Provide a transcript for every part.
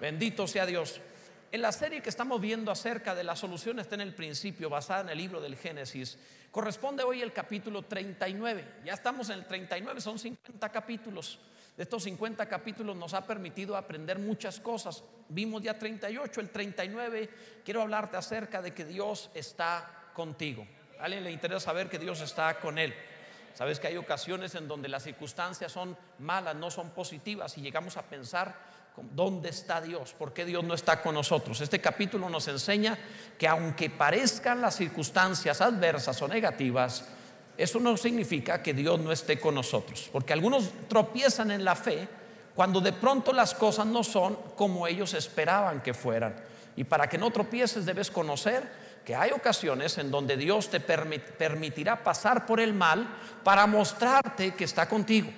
Bendito sea Dios. En la serie que estamos viendo acerca de la solución está en el principio, basada en el libro del Génesis, corresponde hoy el capítulo 39. Ya estamos en el 39, son 50 capítulos. De estos 50 capítulos nos ha permitido aprender muchas cosas. Vimos ya 38, el 39. Quiero hablarte acerca de que Dios está contigo. ¿A alguien le interesa saber que Dios está con él? Sabes que hay ocasiones en donde las circunstancias son malas, no son positivas y llegamos a pensar ¿Dónde está Dios? ¿Por qué Dios no está con nosotros? Este capítulo nos enseña que aunque parezcan las circunstancias adversas o negativas, eso no significa que Dios no esté con nosotros. Porque algunos tropiezan en la fe cuando de pronto las cosas no son como ellos esperaban que fueran. Y para que no tropieces debes conocer que hay ocasiones en donde Dios te permitirá pasar por el mal para mostrarte que está contigo.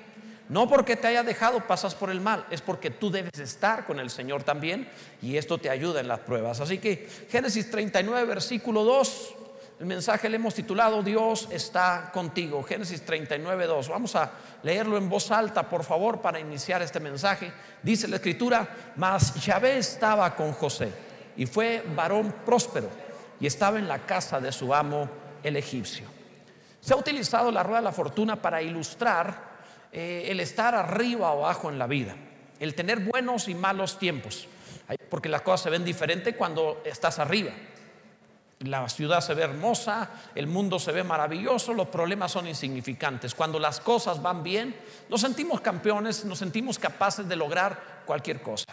No porque te haya dejado pasas por el mal, es porque tú debes estar con el Señor también y esto te ayuda en las pruebas. Así que Génesis 39, versículo 2, el mensaje le hemos titulado Dios está contigo. Génesis 39, 2. Vamos a leerlo en voz alta, por favor, para iniciar este mensaje. Dice la escritura, mas Yahvé estaba con José y fue varón próspero y estaba en la casa de su amo el egipcio. Se ha utilizado la rueda de la fortuna para ilustrar eh, el estar arriba o abajo en la vida, el tener buenos y malos tiempos, porque las cosas se ven diferentes cuando estás arriba. La ciudad se ve hermosa, el mundo se ve maravilloso, los problemas son insignificantes. Cuando las cosas van bien, nos sentimos campeones, nos sentimos capaces de lograr cualquier cosa.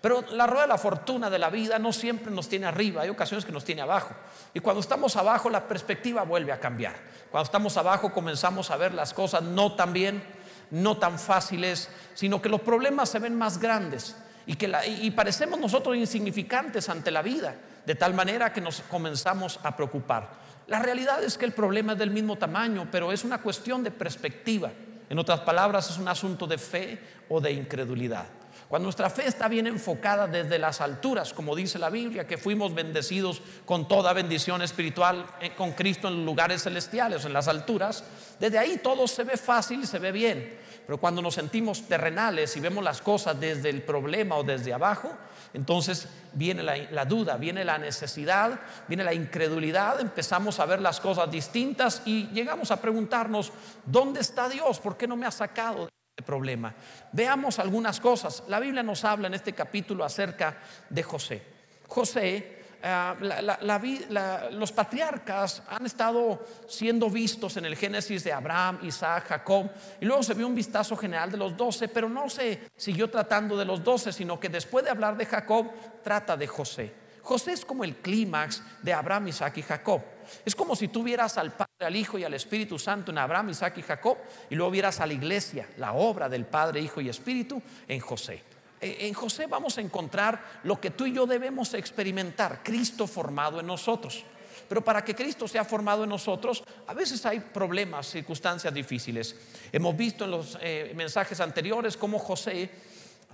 Pero la rueda de la fortuna de la vida no siempre nos tiene arriba, hay ocasiones que nos tiene abajo. Y cuando estamos abajo, la perspectiva vuelve a cambiar. Cuando estamos abajo, comenzamos a ver las cosas no tan bien no tan fáciles, sino que los problemas se ven más grandes y, que y parecemos nosotros insignificantes ante la vida, de tal manera que nos comenzamos a preocupar. La realidad es que el problema es del mismo tamaño, pero es una cuestión de perspectiva. En otras palabras, es un asunto de fe o de incredulidad. Cuando nuestra fe está bien enfocada desde las alturas, como dice la Biblia, que fuimos bendecidos con toda bendición espiritual eh, con Cristo en lugares celestiales, en las alturas, desde ahí todo se ve fácil y se ve bien. Pero cuando nos sentimos terrenales y vemos las cosas desde el problema o desde abajo, entonces viene la, la, duda, viene la necesidad, viene la incredulidad, empezamos a ver las cosas distintas y llegamos a preguntarnos, ¿dónde está Dios? ¿Por qué no me ha sacado? Problema. Veamos algunas cosas. La Biblia nos habla en este capítulo acerca de José. José, eh, los patriarcas han estado siendo vistos en el Génesis de Abraham, Isaac, Jacob, y luego se vio un vistazo general de los doce, pero no se siguió tratando de los doce, sino que después de hablar de Jacob, trata de José. José es como el clímax de Abraham, Isaac y Jacob. Es como si tuvieras al Padre, al Hijo y al Espíritu Santo en Abraham, Isaac y Jacob y luego vieras a la iglesia, la obra del Padre, Hijo y Espíritu en José. E, en José vamos a encontrar lo que tú y yo debemos experimentar, Cristo formado en nosotros. Pero para que Cristo sea formado en nosotros, a veces hay problemas, circunstancias difíciles. Hemos visto en los eh, mensajes anteriores cómo José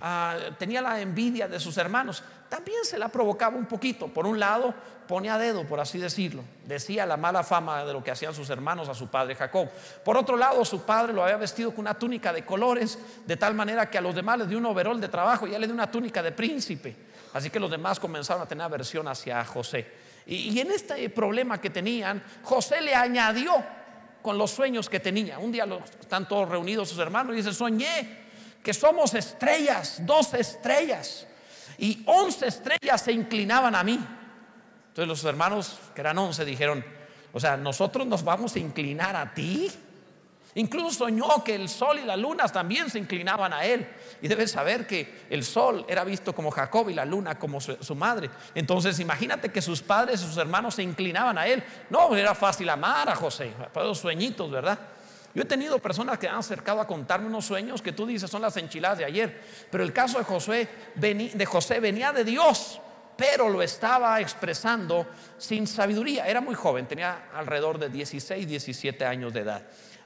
Ah, tenía la envidia de sus hermanos, también se la provocaba un poquito. Por un lado, ponía dedo, por así decirlo. Decía la mala fama de lo que hacían sus hermanos a su padre Jacob. Por otro lado, su padre lo había vestido con una túnica de colores, de tal manera que a los demás les dio un overol de trabajo y le dio una túnica de príncipe. Así que los demás comenzaron a tener aversión hacia José. Y, y en este problema que tenían, José le añadió con los sueños que tenía. Un día están todos reunidos sus hermanos y dice, soñé que somos estrellas, dos estrellas, y once estrellas se inclinaban a mí. Entonces los hermanos, que eran once, dijeron, o sea, nosotros nos vamos a inclinar a ti. Incluso soñó que el sol y las lunas también se inclinaban a él. Y debes saber que el sol era visto como Jacob y la luna como su, madre. Entonces imagínate que sus padres y sus hermanos se inclinaban a él. No, era fácil amar a José, para los sueñitos, ¿verdad? Yo he tenido personas que han acercado a contarme unos sueños que tú dices son las enchiladas de ayer, pero el caso de José, de José venía de Dios, pero lo estaba expresando sin sabiduría. Era muy joven, tenía alrededor de 16, 17 años de edad.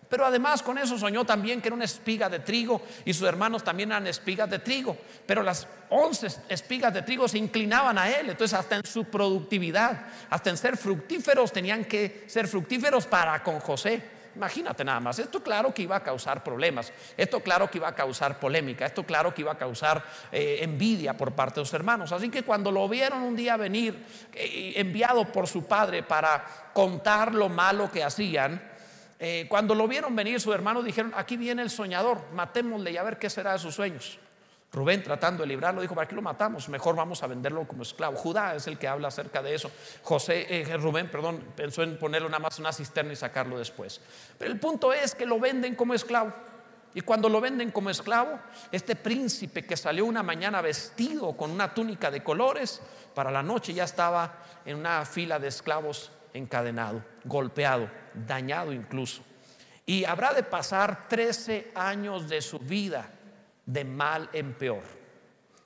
Pero además con eso soñó también que era una espiga de trigo y sus hermanos también eran espigas de trigo. Pero las once espigas de trigo se inclinaban a él. Entonces hasta en su productividad, hasta en ser fructíferos, tenían que ser fructíferos para con José Imagínate nada más, esto claro que iba a causar problemas, esto claro que iba a causar polémica, esto claro que iba a causar eh, envidia por parte de los hermanos. Así que cuando lo vieron un día venir, eh, enviado por su padre para contar lo malo que hacían, eh, cuando lo vieron venir, sus hermanos dijeron, aquí viene el soñador, matémosle y a ver qué será de sus sueños. Rubén tratando de librarlo dijo, ¿para qué lo matamos? Mejor vamos a venderlo como esclavo. Judá es el que habla acerca de eso. José, eh, Rubén, perdón, pensó en ponerlo nada más en una cisterna y sacarlo después. Pero el punto es que lo venden como esclavo. Y cuando lo venden como esclavo, este príncipe que salió una mañana vestido con una túnica de colores, para la noche ya estaba en una fila de esclavos encadenado, golpeado, dañado incluso. Y habrá de pasar 13 años de su vida de mal en peor,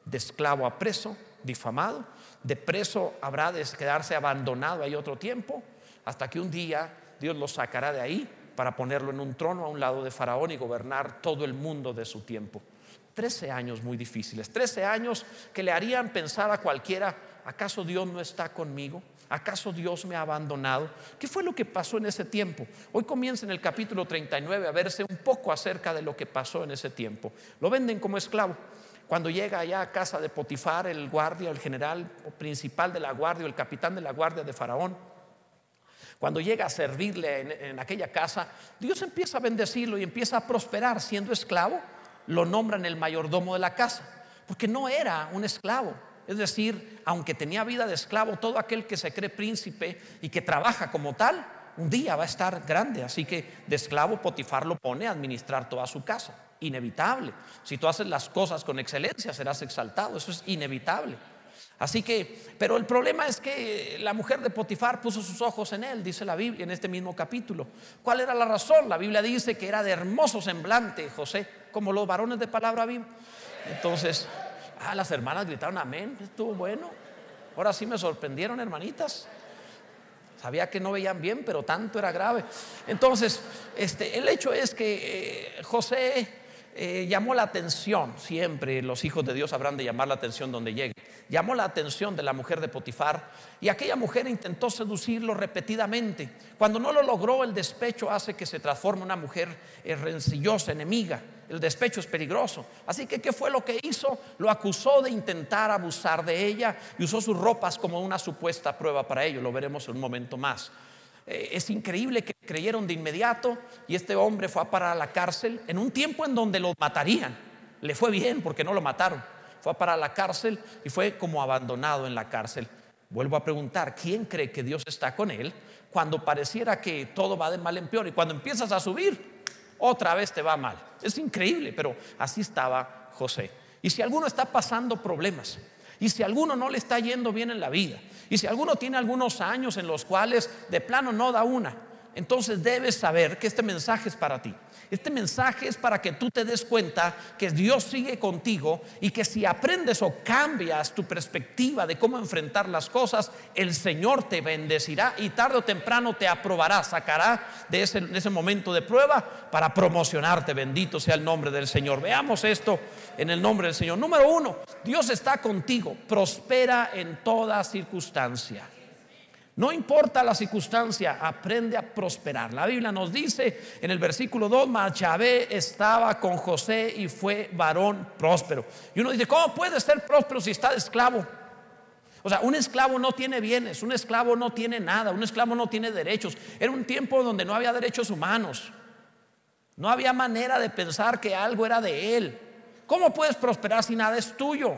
de esclavo a preso, difamado, de preso habrá de quedarse abandonado ahí otro tiempo, hasta que un día Dios lo sacará de ahí para ponerlo en un trono a un lado de Faraón y gobernar todo el mundo de su tiempo. Trece años muy difíciles, trece años que le harían pensar a cualquiera, ¿acaso Dios no está conmigo? ¿Acaso Dios me ha abandonado? ¿Qué fue lo que pasó en ese tiempo? Hoy comienza en el capítulo 39 a verse un poco acerca de lo que pasó en ese tiempo. Lo venden como esclavo. Cuando llega allá a casa de Potifar, el guardia, el general principal de la guardia, el capitán de la guardia de Faraón, cuando llega a servirle en, en aquella casa, Dios empieza a bendecirlo y empieza a prosperar siendo esclavo. Lo nombran el mayordomo de la casa, porque no era un esclavo, es decir, aunque tenía vida de esclavo, todo aquel que se cree príncipe y que trabaja como tal, un día va a estar grande. Así que de esclavo Potifar lo pone a administrar toda su casa. Inevitable. Si tú haces las cosas con excelencia, serás exaltado. Eso es inevitable. Así que, pero el problema es que la mujer de Potifar puso sus ojos en él, dice la Biblia en este mismo capítulo. ¿Cuál era la razón? La Biblia dice que era de hermoso semblante José, como los varones de palabra viva. Entonces, Ah, las hermanas gritaron amén, estuvo bueno. Ahora sí me sorprendieron, hermanitas. Sabía que no veían bien, pero tanto era grave. Entonces, este, el hecho es que eh, José eh, llamó la atención, siempre los hijos de Dios habrán de llamar la atención donde lleguen. Llamó la atención de la mujer de Potifar y aquella mujer intentó seducirlo repetidamente. Cuando no lo logró, el despecho hace que se transforme una mujer eh, rencillosa, enemiga. El despecho es peligroso. Así que, ¿qué fue lo que hizo? Lo acusó de intentar abusar de ella y usó sus ropas como una supuesta prueba para ello. Lo veremos en un momento más. Eh, es increíble que creyeron de inmediato y este hombre fue a parar a la cárcel en un tiempo en donde lo matarían. Le fue bien porque no lo mataron. Fue a parar a la cárcel y fue como abandonado en la cárcel. Vuelvo a preguntar, ¿quién cree que Dios está con él cuando pareciera que todo va de mal en peor y cuando empiezas a subir, otra vez te va mal? Es increíble, pero así estaba José. Y si alguno está pasando problemas, y si alguno no le está yendo bien en la vida, y si alguno tiene algunos años en los cuales de plano no da una, entonces debes saber que este mensaje es para ti. Este mensaje es para que tú te des cuenta que Dios sigue contigo y que si aprendes o cambias tu perspectiva de cómo enfrentar las cosas, el Señor te bendecirá y tarde o temprano te aprobará, sacará de ese, de ese momento de prueba para promocionarte. Bendito sea el nombre del Señor. Veamos esto en el nombre del Señor. Número uno, Dios está contigo, prospera en toda circunstancia. No importa la circunstancia, aprende a prosperar. La Biblia nos dice en el versículo 2, Machabé estaba con José y fue varón próspero. Y uno dice, ¿cómo puede ser próspero si está de esclavo? O sea, un esclavo no tiene bienes, un esclavo no tiene nada, un esclavo no tiene derechos. Era un tiempo donde no había derechos humanos. No había manera de pensar que algo era de él. ¿Cómo puedes prosperar si nada es tuyo?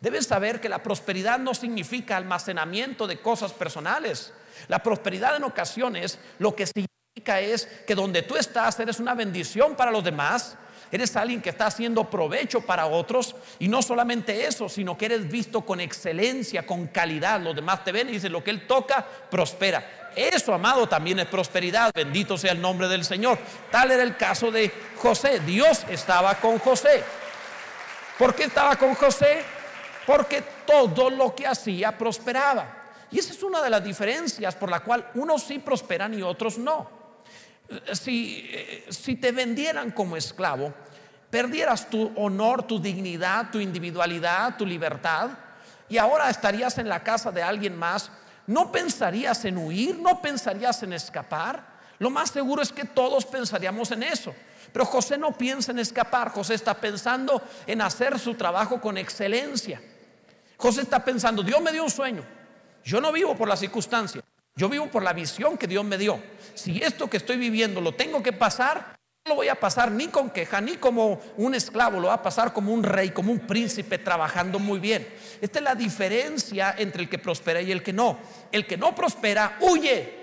Debes saber que la prosperidad no significa almacenamiento de cosas personales. La prosperidad en ocasiones lo que significa es que donde tú estás eres una bendición para los demás, eres alguien que está haciendo provecho para otros y no solamente eso, sino que eres visto con excelencia, con calidad. Los demás te ven y dicen lo que él toca, prospera. Eso, amado, también es prosperidad. Bendito sea el nombre del Señor. Tal era el caso de José. Dios estaba con José. ¿Por qué estaba con José? Porque todo lo que hacía prosperaba. Y esa es una de las diferencias por la cual unos sí prosperan y otros no. Si, eh, si te vendieran como esclavo, perdieras tu honor, tu dignidad, tu individualidad, tu libertad, y ahora estarías en la casa de alguien más, no pensarías en huir, no pensarías en escapar. Lo más seguro es que todos pensaríamos en eso. Pero José no piensa en escapar, José está pensando en hacer su trabajo con excelencia. José está pensando, Dios me dio un sueño. Yo no vivo por la circunstancia, yo vivo por la visión que Dios me dio. Si esto que estoy viviendo lo tengo que pasar, no lo voy a pasar ni con queja, ni como un esclavo, lo va a pasar como un rey, como un príncipe trabajando muy bien. Esta es la diferencia entre el que prospera y el que no. El que no prospera huye.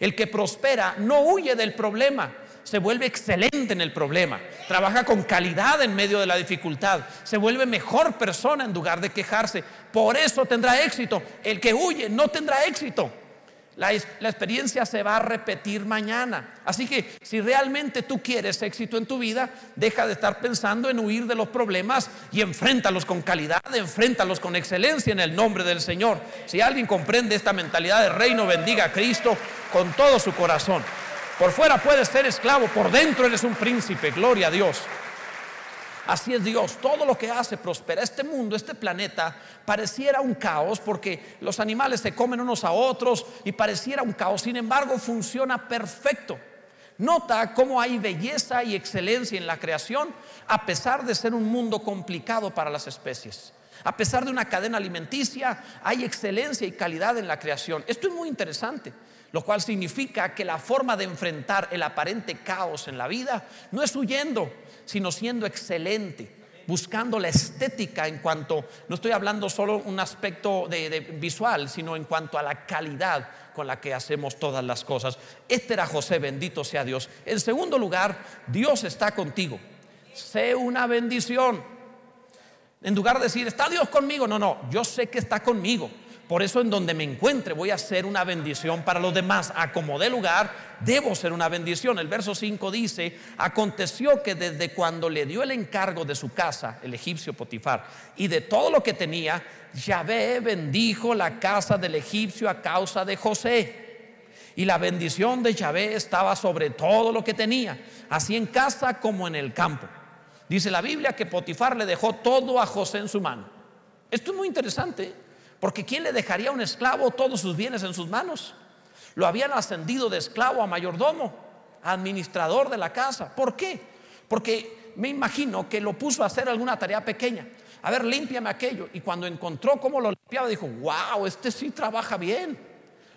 El que prospera no huye del problema se vuelve excelente en el problema, trabaja con calidad en medio de la dificultad, se vuelve mejor persona en lugar de quejarse. Por eso tendrá éxito. El que huye no tendrá éxito. La, experiencia se va a repetir mañana. Así que si realmente tú quieres éxito en tu vida, deja de estar pensando en huir de los problemas y enfréntalos con calidad, enfréntalos con excelencia en el nombre del Señor. Si alguien comprende esta mentalidad de reino, bendiga a Cristo con todo su corazón. Por fuera puedes ser esclavo, por dentro eres un príncipe, gloria a Dios. Así es Dios, todo lo que hace prospera. Este mundo, este planeta, pareciera un caos porque los animales se comen unos a otros y pareciera un caos. Sin embargo, funciona perfecto. Nota cómo hay belleza y excelencia en la creación a pesar de ser un mundo complicado para las especies. A pesar de una cadena alimenticia, hay excelencia y calidad en la creación. Esto es muy interesante lo cual significa que la forma de enfrentar el aparente caos en la vida no es huyendo, sino siendo excelente, buscando la estética en cuanto, no estoy hablando solo un aspecto de, visual, sino en cuanto a la calidad con la que hacemos todas las cosas. Este era José, bendito sea Dios. En segundo lugar, Dios está contigo. Sé una bendición. En lugar de decir, está Dios conmigo, no, no, yo sé que está conmigo. Por eso en donde me encuentre voy a ser una bendición para los demás. A como de lugar, debo ser una bendición. El verso 5 dice, aconteció que desde cuando le dio el encargo de su casa, el egipcio Potifar, y de todo lo que tenía, Yahvé bendijo la casa del egipcio a causa de José. Y la bendición de Yahvé estaba sobre todo lo que tenía, así en casa como en el campo. Dice la Biblia que Potifar le dejó todo a José en su mano. Esto es muy interesante. Porque ¿quién le dejaría a un esclavo todos sus bienes en sus manos? Lo habían ascendido de esclavo a mayordomo, administrador de la casa. ¿Por qué? Porque me imagino que lo puso a hacer alguna tarea pequeña. A ver, límpiame aquello. Y cuando encontró cómo lo limpiaba, dijo, wow, este sí trabaja bien.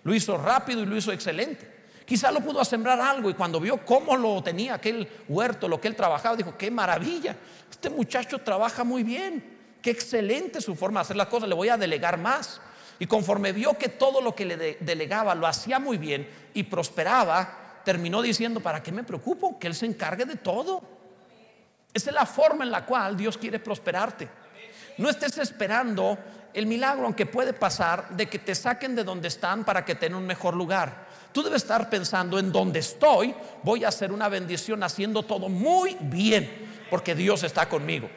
Lo hizo rápido y lo hizo excelente. Quizá lo pudo sembrar algo y cuando vio cómo lo tenía aquel huerto, lo que él trabajaba, dijo, qué maravilla. Este muchacho trabaja muy bien qué excelente su forma de hacer las cosas, le voy a delegar más. Y conforme vio que todo lo que le delegaba lo hacía muy bien y prosperaba, terminó diciendo, ¿para qué me preocupo? Que Él se encargue de todo. Esa es la forma en la cual Dios quiere prosperarte. No estés esperando el milagro, aunque puede pasar, de que te saquen de donde están para que tengan un mejor lugar. Tú debes estar pensando en donde estoy, voy a hacer una bendición haciendo todo muy bien, porque Dios está conmigo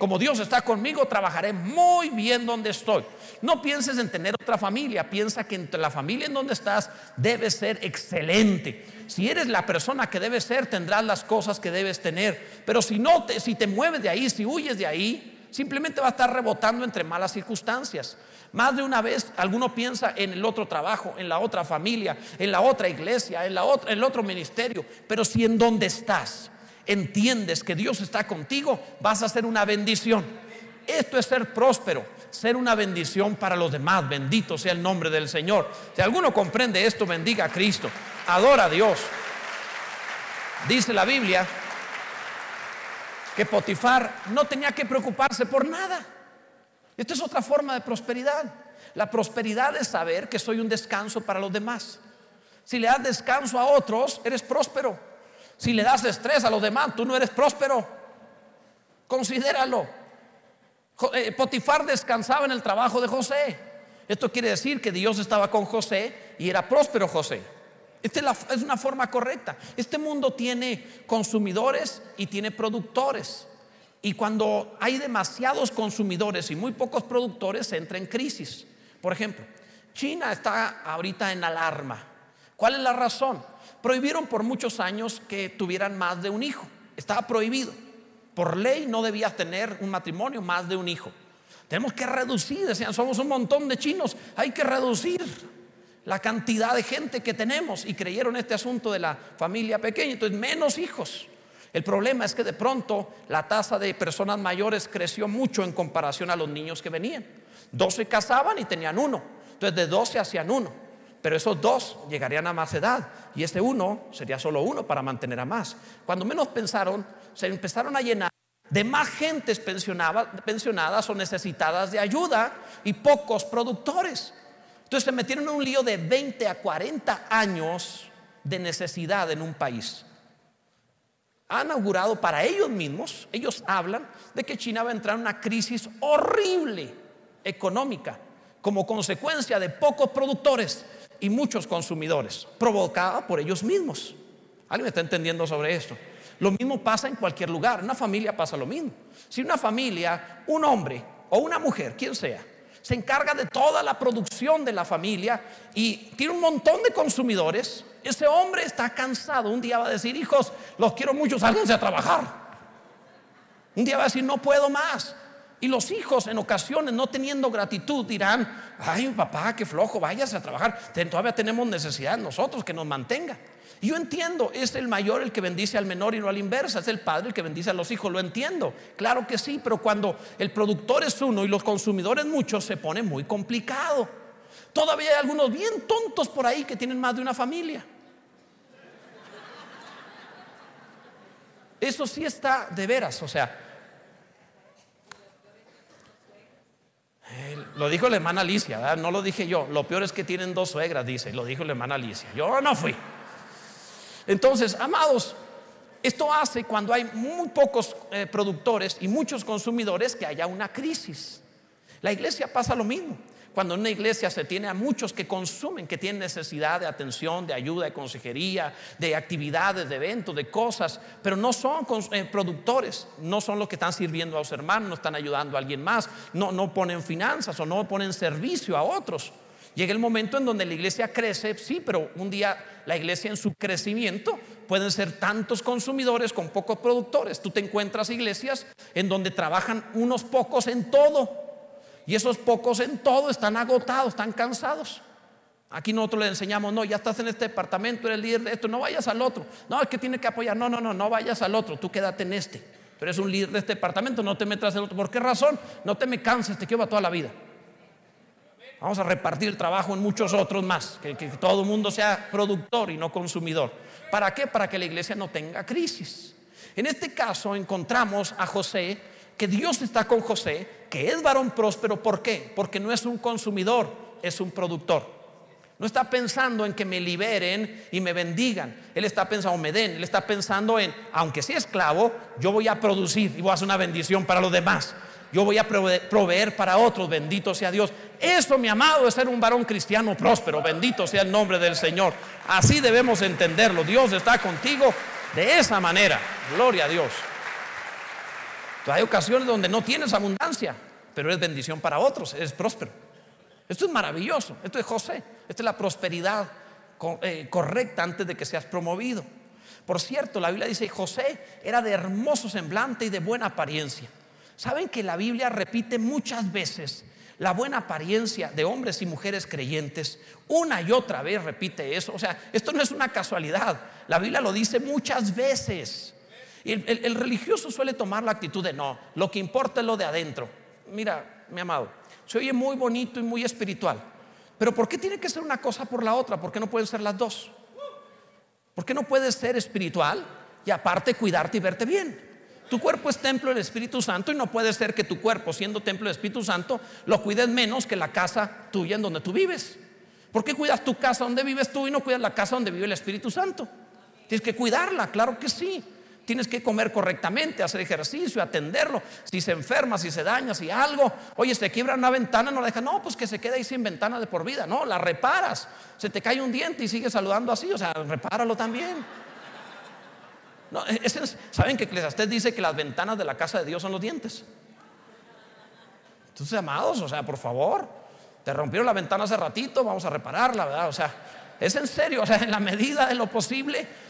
como Dios está conmigo, trabajaré muy bien donde estoy. No pienses en tener otra familia, piensa que entre la familia en donde estás debe ser excelente. Si eres la persona que debes ser, tendrás las cosas que debes tener. Pero si no te, si te mueves de ahí, si huyes de ahí, simplemente va a estar rebotando entre malas circunstancias. Más de una vez alguno piensa en el otro trabajo, en la otra familia, en la otra iglesia, en, la otra, en el otro ministerio. Pero si en donde estás entiendes que Dios está contigo, vas a ser una bendición. Esto es ser próspero, ser una bendición para los demás. Bendito sea el nombre del Señor. Si alguno comprende esto, bendiga a Cristo. Adora a Dios. Dice la Biblia que Potifar no tenía que preocuparse por nada. Esta es otra forma de prosperidad. La prosperidad es saber que soy un descanso para los demás. Si le das descanso a otros, eres próspero. Si le das estrés a los demás, tú no eres próspero. Considéralo. Eh, Potifar descansaba en el trabajo de José. Esto quiere decir que Dios estaba con José y era próspero José. Esta es una forma correcta. Este mundo tiene consumidores y tiene productores. Y cuando hay demasiados consumidores y muy pocos productores, entra en crisis. Por ejemplo, China está ahorita en alarma. ¿Cuál es la razón? Prohibieron por muchos años que tuvieran más de un hijo. Estaba prohibido. Por ley no debías tener un matrimonio más de un hijo. Tenemos que reducir, decían, somos un montón de chinos, hay que reducir. la cantidad de gente que tenemos y creyeron este asunto de la familia pequeña, entonces menos hijos. El problema es que de pronto la tasa de personas mayores creció mucho en comparación a los niños que venían. Dos se casaban y tenían uno, entonces de dos se hacían uno, pero esos dos llegarían a más edad y este uno sería solo uno para mantener a más. Cuando menos pensaron, se empezaron a llenar de más gentes pensionadas o necesitadas de ayuda y pocos productores. Entonces se metieron en un lío de 20 a 40 años de necesidad en un país. Han augurado para ellos mismos, ellos hablan de que China va a entrar en una crisis horrible económica como consecuencia de pocos productores y muchos consumidores, provocada por ellos mismos. ¿Alguien está entendiendo sobre esto? Lo mismo pasa en cualquier lugar, una familia pasa lo mismo. Si una familia, un hombre o una mujer, quien sea, se encarga de toda la producción de la familia y tiene un montón de consumidores. Ese hombre está cansado. Un día va a decir, hijos, los quiero mucho, sálganse a trabajar. Un día va a decir, no puedo más. Y los hijos en ocasiones no teniendo gratitud dirán, ay papá, qué flojo, váyase a trabajar. Todavía tenemos necesidad nosotros que nos mantenga. Y yo entiendo, es el mayor el que bendice al menor y no a la inversa, es el padre el que bendice a los hijos, lo entiendo. Claro que sí, pero cuando el productor es uno y los consumidores muchos, se pone muy complicado. Todavía hay algunos bien tontos por ahí que tienen más de una familia. Eso sí está de veras, o sea, lo dijo la hermana Alicia, no lo dije yo. Lo peor es que tienen dos suegras, dice, lo dijo la hermana Alicia. Yo no fui. Entonces, amados, esto hace cuando hay muy pocos eh, productores y muchos consumidores que haya una crisis. La iglesia pasa lo mismo. Cuando en una iglesia se tiene a muchos que consumen, que tienen necesidad de atención, de ayuda, de consejería, de actividades, de eventos, de cosas, pero no son eh, productores, no son los que están sirviendo a los hermanos, no están ayudando a alguien más, no, no ponen finanzas o no ponen servicio a otros. Llega el momento en donde la iglesia crece, sí, pero un día la iglesia en su crecimiento pueden ser tantos consumidores con pocos productores. Tú te encuentras iglesias en donde trabajan unos pocos en todo y esos pocos en todo están agotados, están cansados. Aquí nosotros le enseñamos, no, ya estás en este departamento, eres líder de esto, no vayas al otro. No, es que tiene que apoyar. No, no, no, no vayas al otro, tú quédate en este. Pero eres un líder de este departamento, no te metas en otro. ¿Por qué razón? No te me canses, te quiero toda la vida. Vamos a repartir el trabajo en muchos otros más, que, todo el mundo sea productor y no consumidor. ¿Para qué? Para que la iglesia no tenga crisis. En este caso encontramos a José, que Dios está con José, que es varón próspero. ¿Por qué? Porque no es un consumidor, es un productor. No está pensando en que me liberen y me bendigan. Él está pensando, me den. Él está pensando en, aunque sea esclavo, yo voy a producir y voy a hacer una bendición para los demás yo voy a proveer para otros, bendito sea Dios. Eso, mi amado, es ser un varón cristiano próspero, bendito sea el nombre del Señor. Así debemos entenderlo. Dios está contigo de esa manera. Gloria a Dios. Hay ocasiones donde no tienes abundancia, pero es bendición para otros, es próspero. Esto es maravilloso. Esto es José. Esta es la prosperidad eh, correcta antes de que seas promovido. Por cierto, la Biblia dice, José era de hermoso semblante y de buena apariencia. ¿Saben que la Biblia repite muchas veces la buena apariencia de hombres y mujeres creyentes? Una y otra vez repite eso. O sea, esto no es una casualidad. La Biblia lo dice muchas veces. Y el, religioso suele tomar la actitud de no, lo que importa es lo de adentro. Mira, mi amado, se oye muy bonito y muy espiritual. Pero ¿por qué tiene que ser una cosa por la otra? ¿Por qué no pueden ser las dos? ¿Por qué no puedes ser espiritual y aparte cuidarte y verte bien? Tu cuerpo es templo del Espíritu Santo y no puede ser que tu cuerpo, siendo templo del Espíritu Santo, lo cuides menos que la casa tuya en donde tú vives. ¿Por qué cuidas tu casa donde vives tú y no cuidas la casa donde vive el Espíritu Santo? Tienes que cuidarla, claro que sí. Tienes que comer correctamente, hacer ejercicio, atenderlo. Si se enferma, si se daña, si algo, oye, se quiebra una ventana, no la dejas, no, pues que se quede ahí sin ventana de por vida, no, la reparas. Se te cae un diente y sigues saludando así, o sea, repáralo también. No, ¿Saben que Eclesiastés dice que las ventanas de la casa de Dios son los dientes? Entonces, amados, o sea, por favor, te rompieron la ventana hace ratito, vamos a repararla, ¿verdad? O sea, es en serio, o sea, en la medida de lo posible.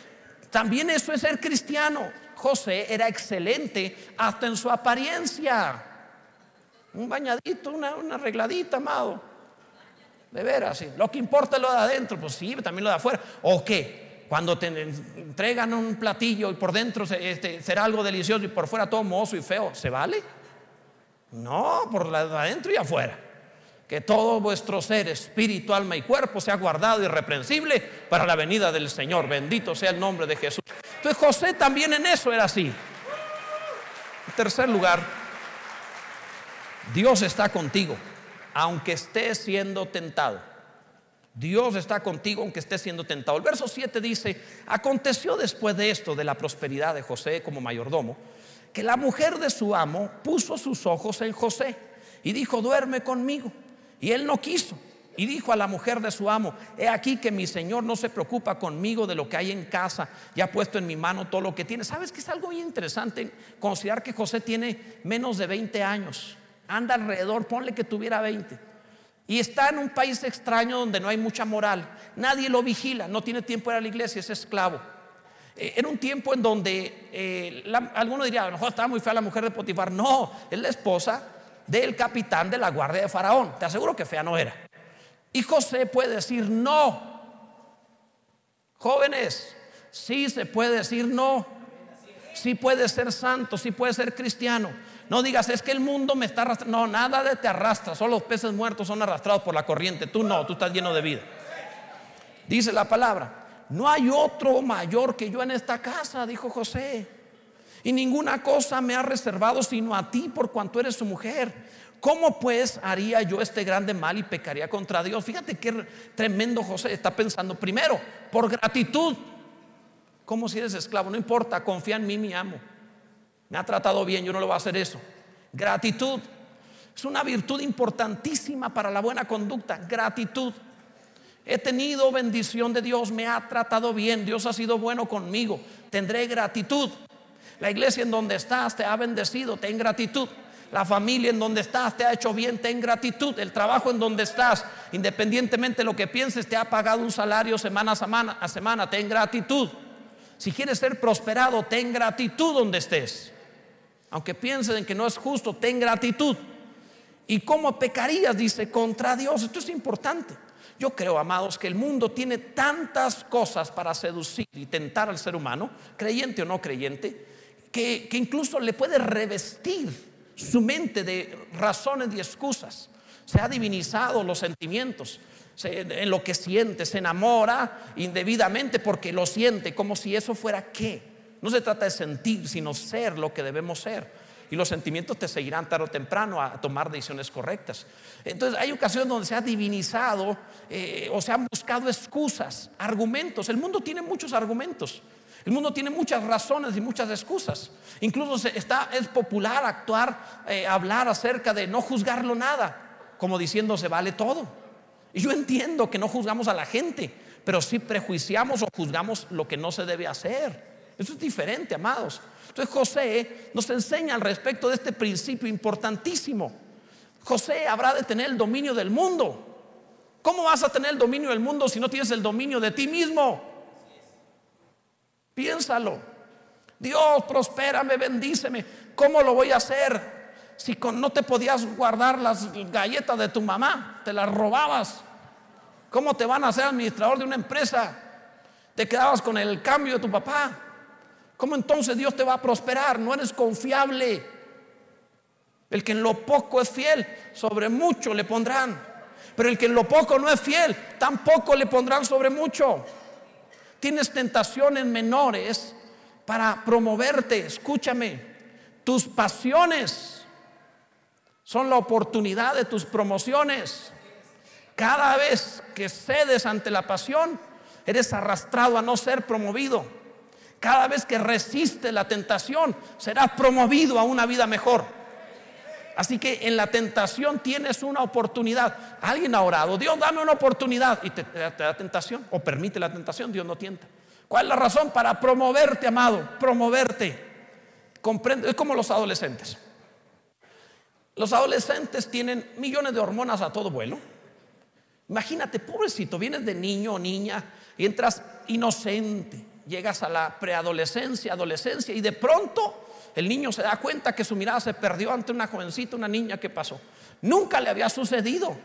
También eso es ser cristiano. José era excelente hasta en su apariencia. Un bañadito, una, arregladita, amado. De veras, sí. Lo que importa es lo de adentro, pues sí, también lo de afuera. ¿O qué? Cuando te entregan un platillo y por dentro este, será algo delicioso y por fuera todo mozo y feo, ¿se vale? No, por la de adentro y afuera. Que todo vuestro ser, espíritu, alma y cuerpo sea guardado irreprensible para la venida del Señor. Bendito sea el nombre de Jesús. Entonces José también en eso era así. En tercer lugar, Dios está contigo, aunque estés siendo tentado. Dios está contigo aunque estés siendo tentado. El verso 7 dice, aconteció después de esto, de la prosperidad de José como mayordomo, que la mujer de su amo puso sus ojos en José y dijo, duerme conmigo. Y él no quiso. Y dijo a la mujer de su amo, he aquí que mi Señor no se preocupa conmigo de lo que hay en casa, ya ha puesto en mi mano todo lo que tiene. ¿Sabes que es algo muy interesante considerar que José tiene menos de 20 años? Anda alrededor, ponle que tuviera 20. Y está en un país extraño donde no hay mucha moral. Nadie lo vigila, no tiene tiempo de ir a la iglesia, es esclavo. Eh, era un tiempo en donde eh, alguno diría, a lo mejor estaba muy fea la mujer de Potifar. No, es la esposa del capitán de la guardia de Faraón. Te aseguro que fea no era. Y José puede decir no. Jóvenes, sí se puede decir no. Sí puede ser santo, sí puede ser cristiano. No digas, es que el mundo me está arrastrando. No, nada de te arrastra. Solo los peces muertos son arrastrados por la corriente. Tú no, tú estás lleno de vida. Dice la palabra. No hay otro mayor que yo en esta casa, dijo José. Y ninguna cosa me ha reservado sino a ti por cuanto eres su mujer. ¿Cómo pues haría yo este grande mal y pecaría contra Dios? Fíjate qué tremendo José está pensando. Primero, por gratitud. Como si eres esclavo? No importa, confía en mí, mi amo. Me ha tratado bien, yo no le voy a hacer eso. Gratitud. Es una virtud importantísima para la buena conducta. Gratitud. He tenido bendición de Dios, me ha tratado bien, Dios ha sido bueno conmigo. Tendré gratitud. La iglesia en donde estás te ha bendecido, ten gratitud. La familia en donde estás te ha hecho bien, ten gratitud. El trabajo en donde estás, independientemente de lo que pienses, te ha pagado un salario semana a semana, a semana, ten gratitud. Si quieres ser prosperado, ten gratitud donde estés. Aunque pienses en que no es justo, ten gratitud. ¿Y cómo pecarías? Dice, contra Dios. Esto es importante. Yo creo, amados, que el mundo tiene tantas cosas para seducir y tentar al ser humano, creyente o no creyente, que, incluso le puede revestir su mente de razones y excusas. Se ha divinizado los sentimientos, en lo que siente, se enamora indebidamente porque lo siente, como si eso fuera qué. No se trata de sentir, sino ser lo que debemos ser y los sentimientos te seguirán tarde o temprano a tomar decisiones correctas. Entonces hay ocasiones donde se ha divinizado eh, o se han buscado excusas, argumentos. El mundo tiene muchos argumentos. El mundo tiene muchas razones y muchas excusas. Incluso está, es popular actuar, eh, hablar acerca de no juzgarlo nada, como diciendo se vale todo. Y yo entiendo que no juzgamos a la gente, pero sí prejuiciamos o juzgamos lo que no se debe hacer. Eso es diferente, amados. Entonces José nos enseña al respecto de este principio importantísimo. José habrá de tener el dominio del mundo. ¿Cómo vas a tener el dominio del mundo si no tienes el dominio de ti mismo? Piénsalo. Dios, prospérame, bendíceme. ¿Cómo lo voy a hacer? Si no te podías guardar las galletas de tu mamá, te las robabas. ¿Cómo te van a ser administrador de una empresa? Te quedabas con el cambio de tu papá. ¿Cómo entonces Dios te va a prosperar? No eres confiable. El que en lo poco es fiel, sobre mucho le pondrán. Pero el que en lo poco no es fiel, tampoco le pondrán sobre mucho. Tienes tentaciones menores para promoverte. Escúchame, tus pasiones son la oportunidad de tus promociones. Cada vez que cedes ante la pasión, eres arrastrado a no ser promovido. Cada vez que resiste la tentación, serás promovido a una vida mejor. Así que en la tentación tienes una oportunidad. Alguien ha orado, Dios dame una oportunidad y te, da tentación o permite la tentación, Dios no tienta. ¿Cuál es la razón? Para promoverte, amado, promoverte. Comprende, es como los adolescentes. Los adolescentes tienen millones de hormonas a todo vuelo. Imagínate, pobrecito, vienes de niño o niña y entras inocente, llegas a la preadolescencia, adolescencia y de pronto el niño se da cuenta que su mirada se perdió ante una jovencita, una niña que pasó. Nunca le había sucedido.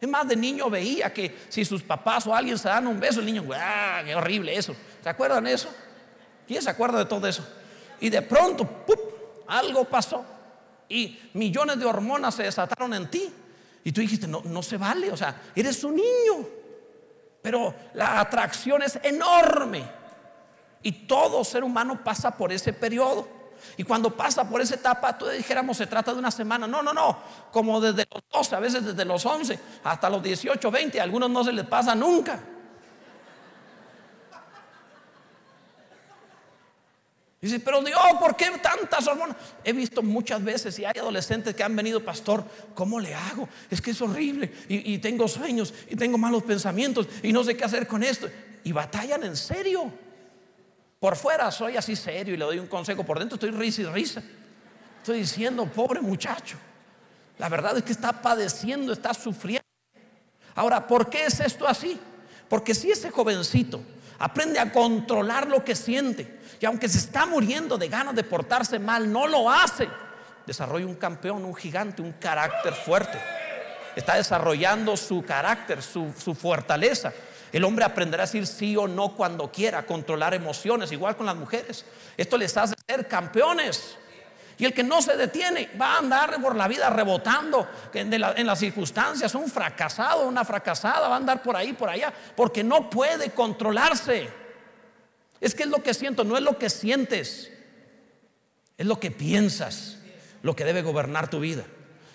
Es más, de niño veía que si sus papás o alguien se dan un beso, el niño, ¡ah, qué horrible eso! ¿Se acuerdan de eso? ¿Quién se acuerda de todo eso? Y de pronto, ¡pup! algo pasó y millones de hormonas se desataron en ti. Y tú dijiste, no, no se vale, o sea, eres un niño. Pero la atracción es enorme. Y todo ser humano pasa por ese periodo. Y cuando pasa por esa etapa, tú dijéramos, se trata de una semana. No, no, no. Como desde los 12, a veces desde los 11 hasta los 18, 20, a algunos no se les pasa nunca. Dice, pero Dios, ¿por qué tantas hormonas? He visto muchas veces y hay adolescentes que han venido, pastor, ¿cómo le hago? Es que es horrible y, y, tengo sueños y tengo malos pensamientos y no sé qué hacer con esto. Y batallan en serio. Por fuera soy así serio y le doy un consejo, por dentro estoy risa y risa. Estoy diciendo, pobre muchacho, la verdad es que está padeciendo, está sufriendo. Ahora, ¿por qué es esto así? Porque si ese jovencito aprende a controlar lo que siente, y aunque se está muriendo de ganas de portarse mal, no lo hace. Desarrolla un campeón, un gigante, un carácter fuerte. Está desarrollando su carácter, su, su fortaleza. El hombre aprenderá a decir sí o no cuando quiera, controlar emociones, igual con las mujeres. Esto les hace ser campeones. Y el que no se detiene va a andar por la vida rebotando en, en, las circunstancias, un fracasado, una fracasada, va a andar por ahí, por allá, porque no puede controlarse. Es que es lo que siento, no es lo que sientes, es lo que piensas, lo que debe gobernar tu vida.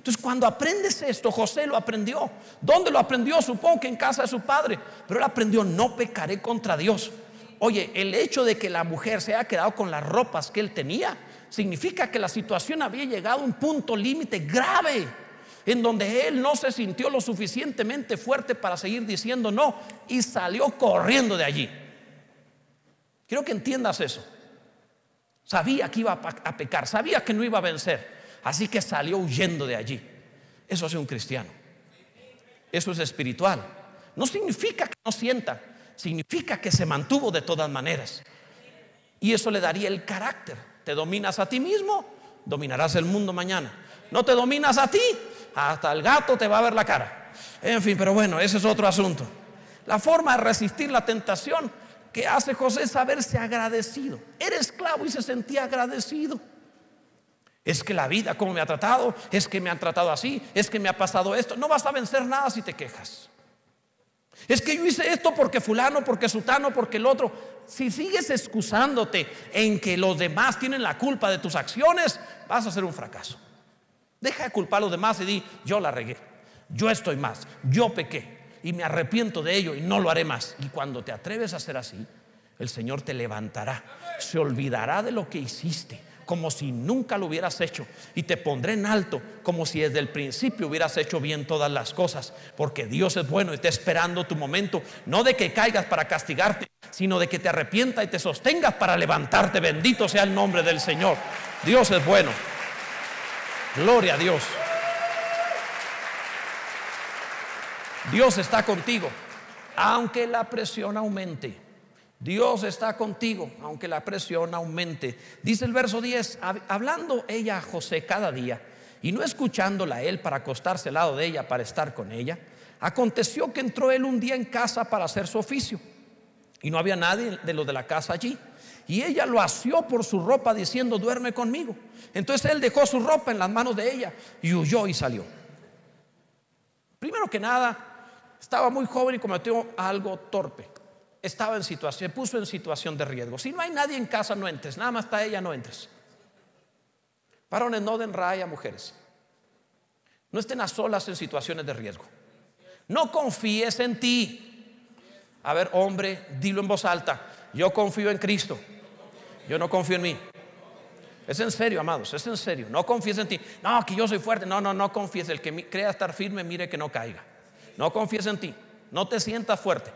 Entonces cuando aprendes esto, José lo aprendió. ¿Dónde lo aprendió? Supongo que en casa de su padre. Pero él aprendió, no pecaré contra Dios. Oye, el hecho de que la mujer se haya quedado con las ropas que él tenía, significa que la situación había llegado a un punto límite grave, en donde él no se sintió lo suficientemente fuerte para seguir diciendo no y salió corriendo de allí. Quiero que entiendas eso. Sabía que iba a pecar, sabía que no iba a vencer, así que salió huyendo de allí. Eso es un cristiano. Eso es espiritual. No significa que no sienta, significa que se mantuvo de todas maneras. Y eso le daría el carácter. Te dominas a ti mismo, dominarás el mundo mañana. No te dominas a ti, hasta el gato te va a ver la cara. En fin, pero bueno, ese es otro asunto. La forma de resistir la tentación que hace José saberse agradecido. Era esclavo y se sentía agradecido. Es que la vida, como me ha tratado, es que me han tratado así, es que me ha pasado esto. No vas a vencer nada si te quejas. Es que yo hice esto porque fulano, porque sutano, porque el otro. Si sigues excusándote en que los demás tienen la culpa de tus acciones, vas a ser un fracaso. Deja de culpar a los demás y di, yo la regué, yo estoy más, yo pequé y me arrepiento de ello y no lo haré más. Y cuando te atreves a hacer así, el Señor te levantará, se olvidará de lo que hiciste, como si nunca lo hubieras hecho, y te pondré en alto, como si desde el principio hubieras hecho bien todas las cosas, porque Dios es bueno y está esperando tu momento, no de que caigas para castigarte, sino de que te arrepienta y te sostengas para levantarte. Bendito sea el nombre del Señor. Dios es bueno. Gloria a Dios. Dios está contigo, aunque la presión aumente. Dios está contigo, aunque la presión aumente. Dice el verso 10, hablando ella a José cada día y no escuchándola a él para acostarse al lado de ella para estar con ella, aconteció que entró él un día en casa para hacer su oficio y no había nadie de los de la casa allí. Y ella lo asió por su ropa diciendo, duerme conmigo. Entonces él dejó su ropa en las manos de ella y huyó y salió. Primero que nada, estaba muy joven y cometió algo torpe. Estaba en situación, se puso en situación de riesgo. Si no hay nadie en casa, no entres. Nada más está ella, no entres. Varones, no den raya, mujeres. No estén a solas en situaciones de riesgo. No confíes en ti. A ver, hombre, dilo en voz alta. Yo confío en Cristo. Yo no confío en mí. Es en serio, amados, es en serio. No confíes en ti. No, que yo soy fuerte. No, no, no confíes. El que crea estar firme, mire que no caiga. No confíes en ti. No te sientas fuerte.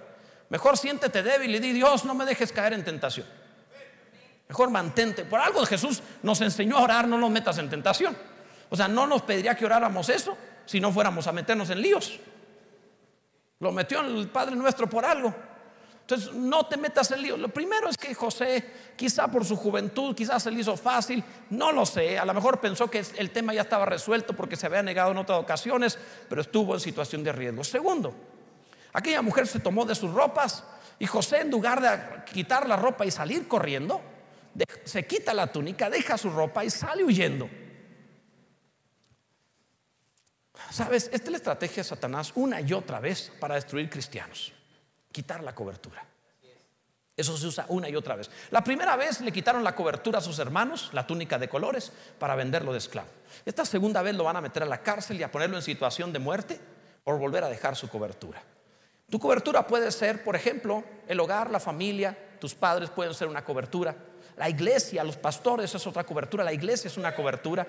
Mejor siéntete débil y di, Dios, no me dejes caer en tentación. Mejor mantente. Por algo Jesús nos enseñó a orar, no nos metas en tentación. O sea, no nos pediría que oráramos eso si no fuéramos a meternos en líos. Lo metió el Padre nuestro por algo. Entonces, no te metas en lío. Lo primero es que José, quizá por su juventud, quizás se le hizo fácil, no lo sé. A lo mejor pensó que el tema ya estaba resuelto porque se había negado en otras ocasiones, pero estuvo en situación de riesgo. Segundo, aquella mujer se tomó de sus ropas y José, en lugar de quitar la ropa y salir corriendo, se quita la túnica, deja su ropa y sale huyendo. Sabes, esta es la estrategia de Satanás una y otra vez para destruir cristianos quitar la cobertura. Eso se usa una y otra vez. La primera vez le quitaron la cobertura a sus hermanos, la túnica de colores, para venderlo de esclavo. Esta segunda vez lo van a meter a la cárcel y a ponerlo en situación de muerte por volver a dejar su cobertura. Tu cobertura puede ser, por ejemplo, el hogar, la familia, tus padres pueden ser una cobertura. La iglesia, los pastores es otra cobertura, la iglesia es una cobertura.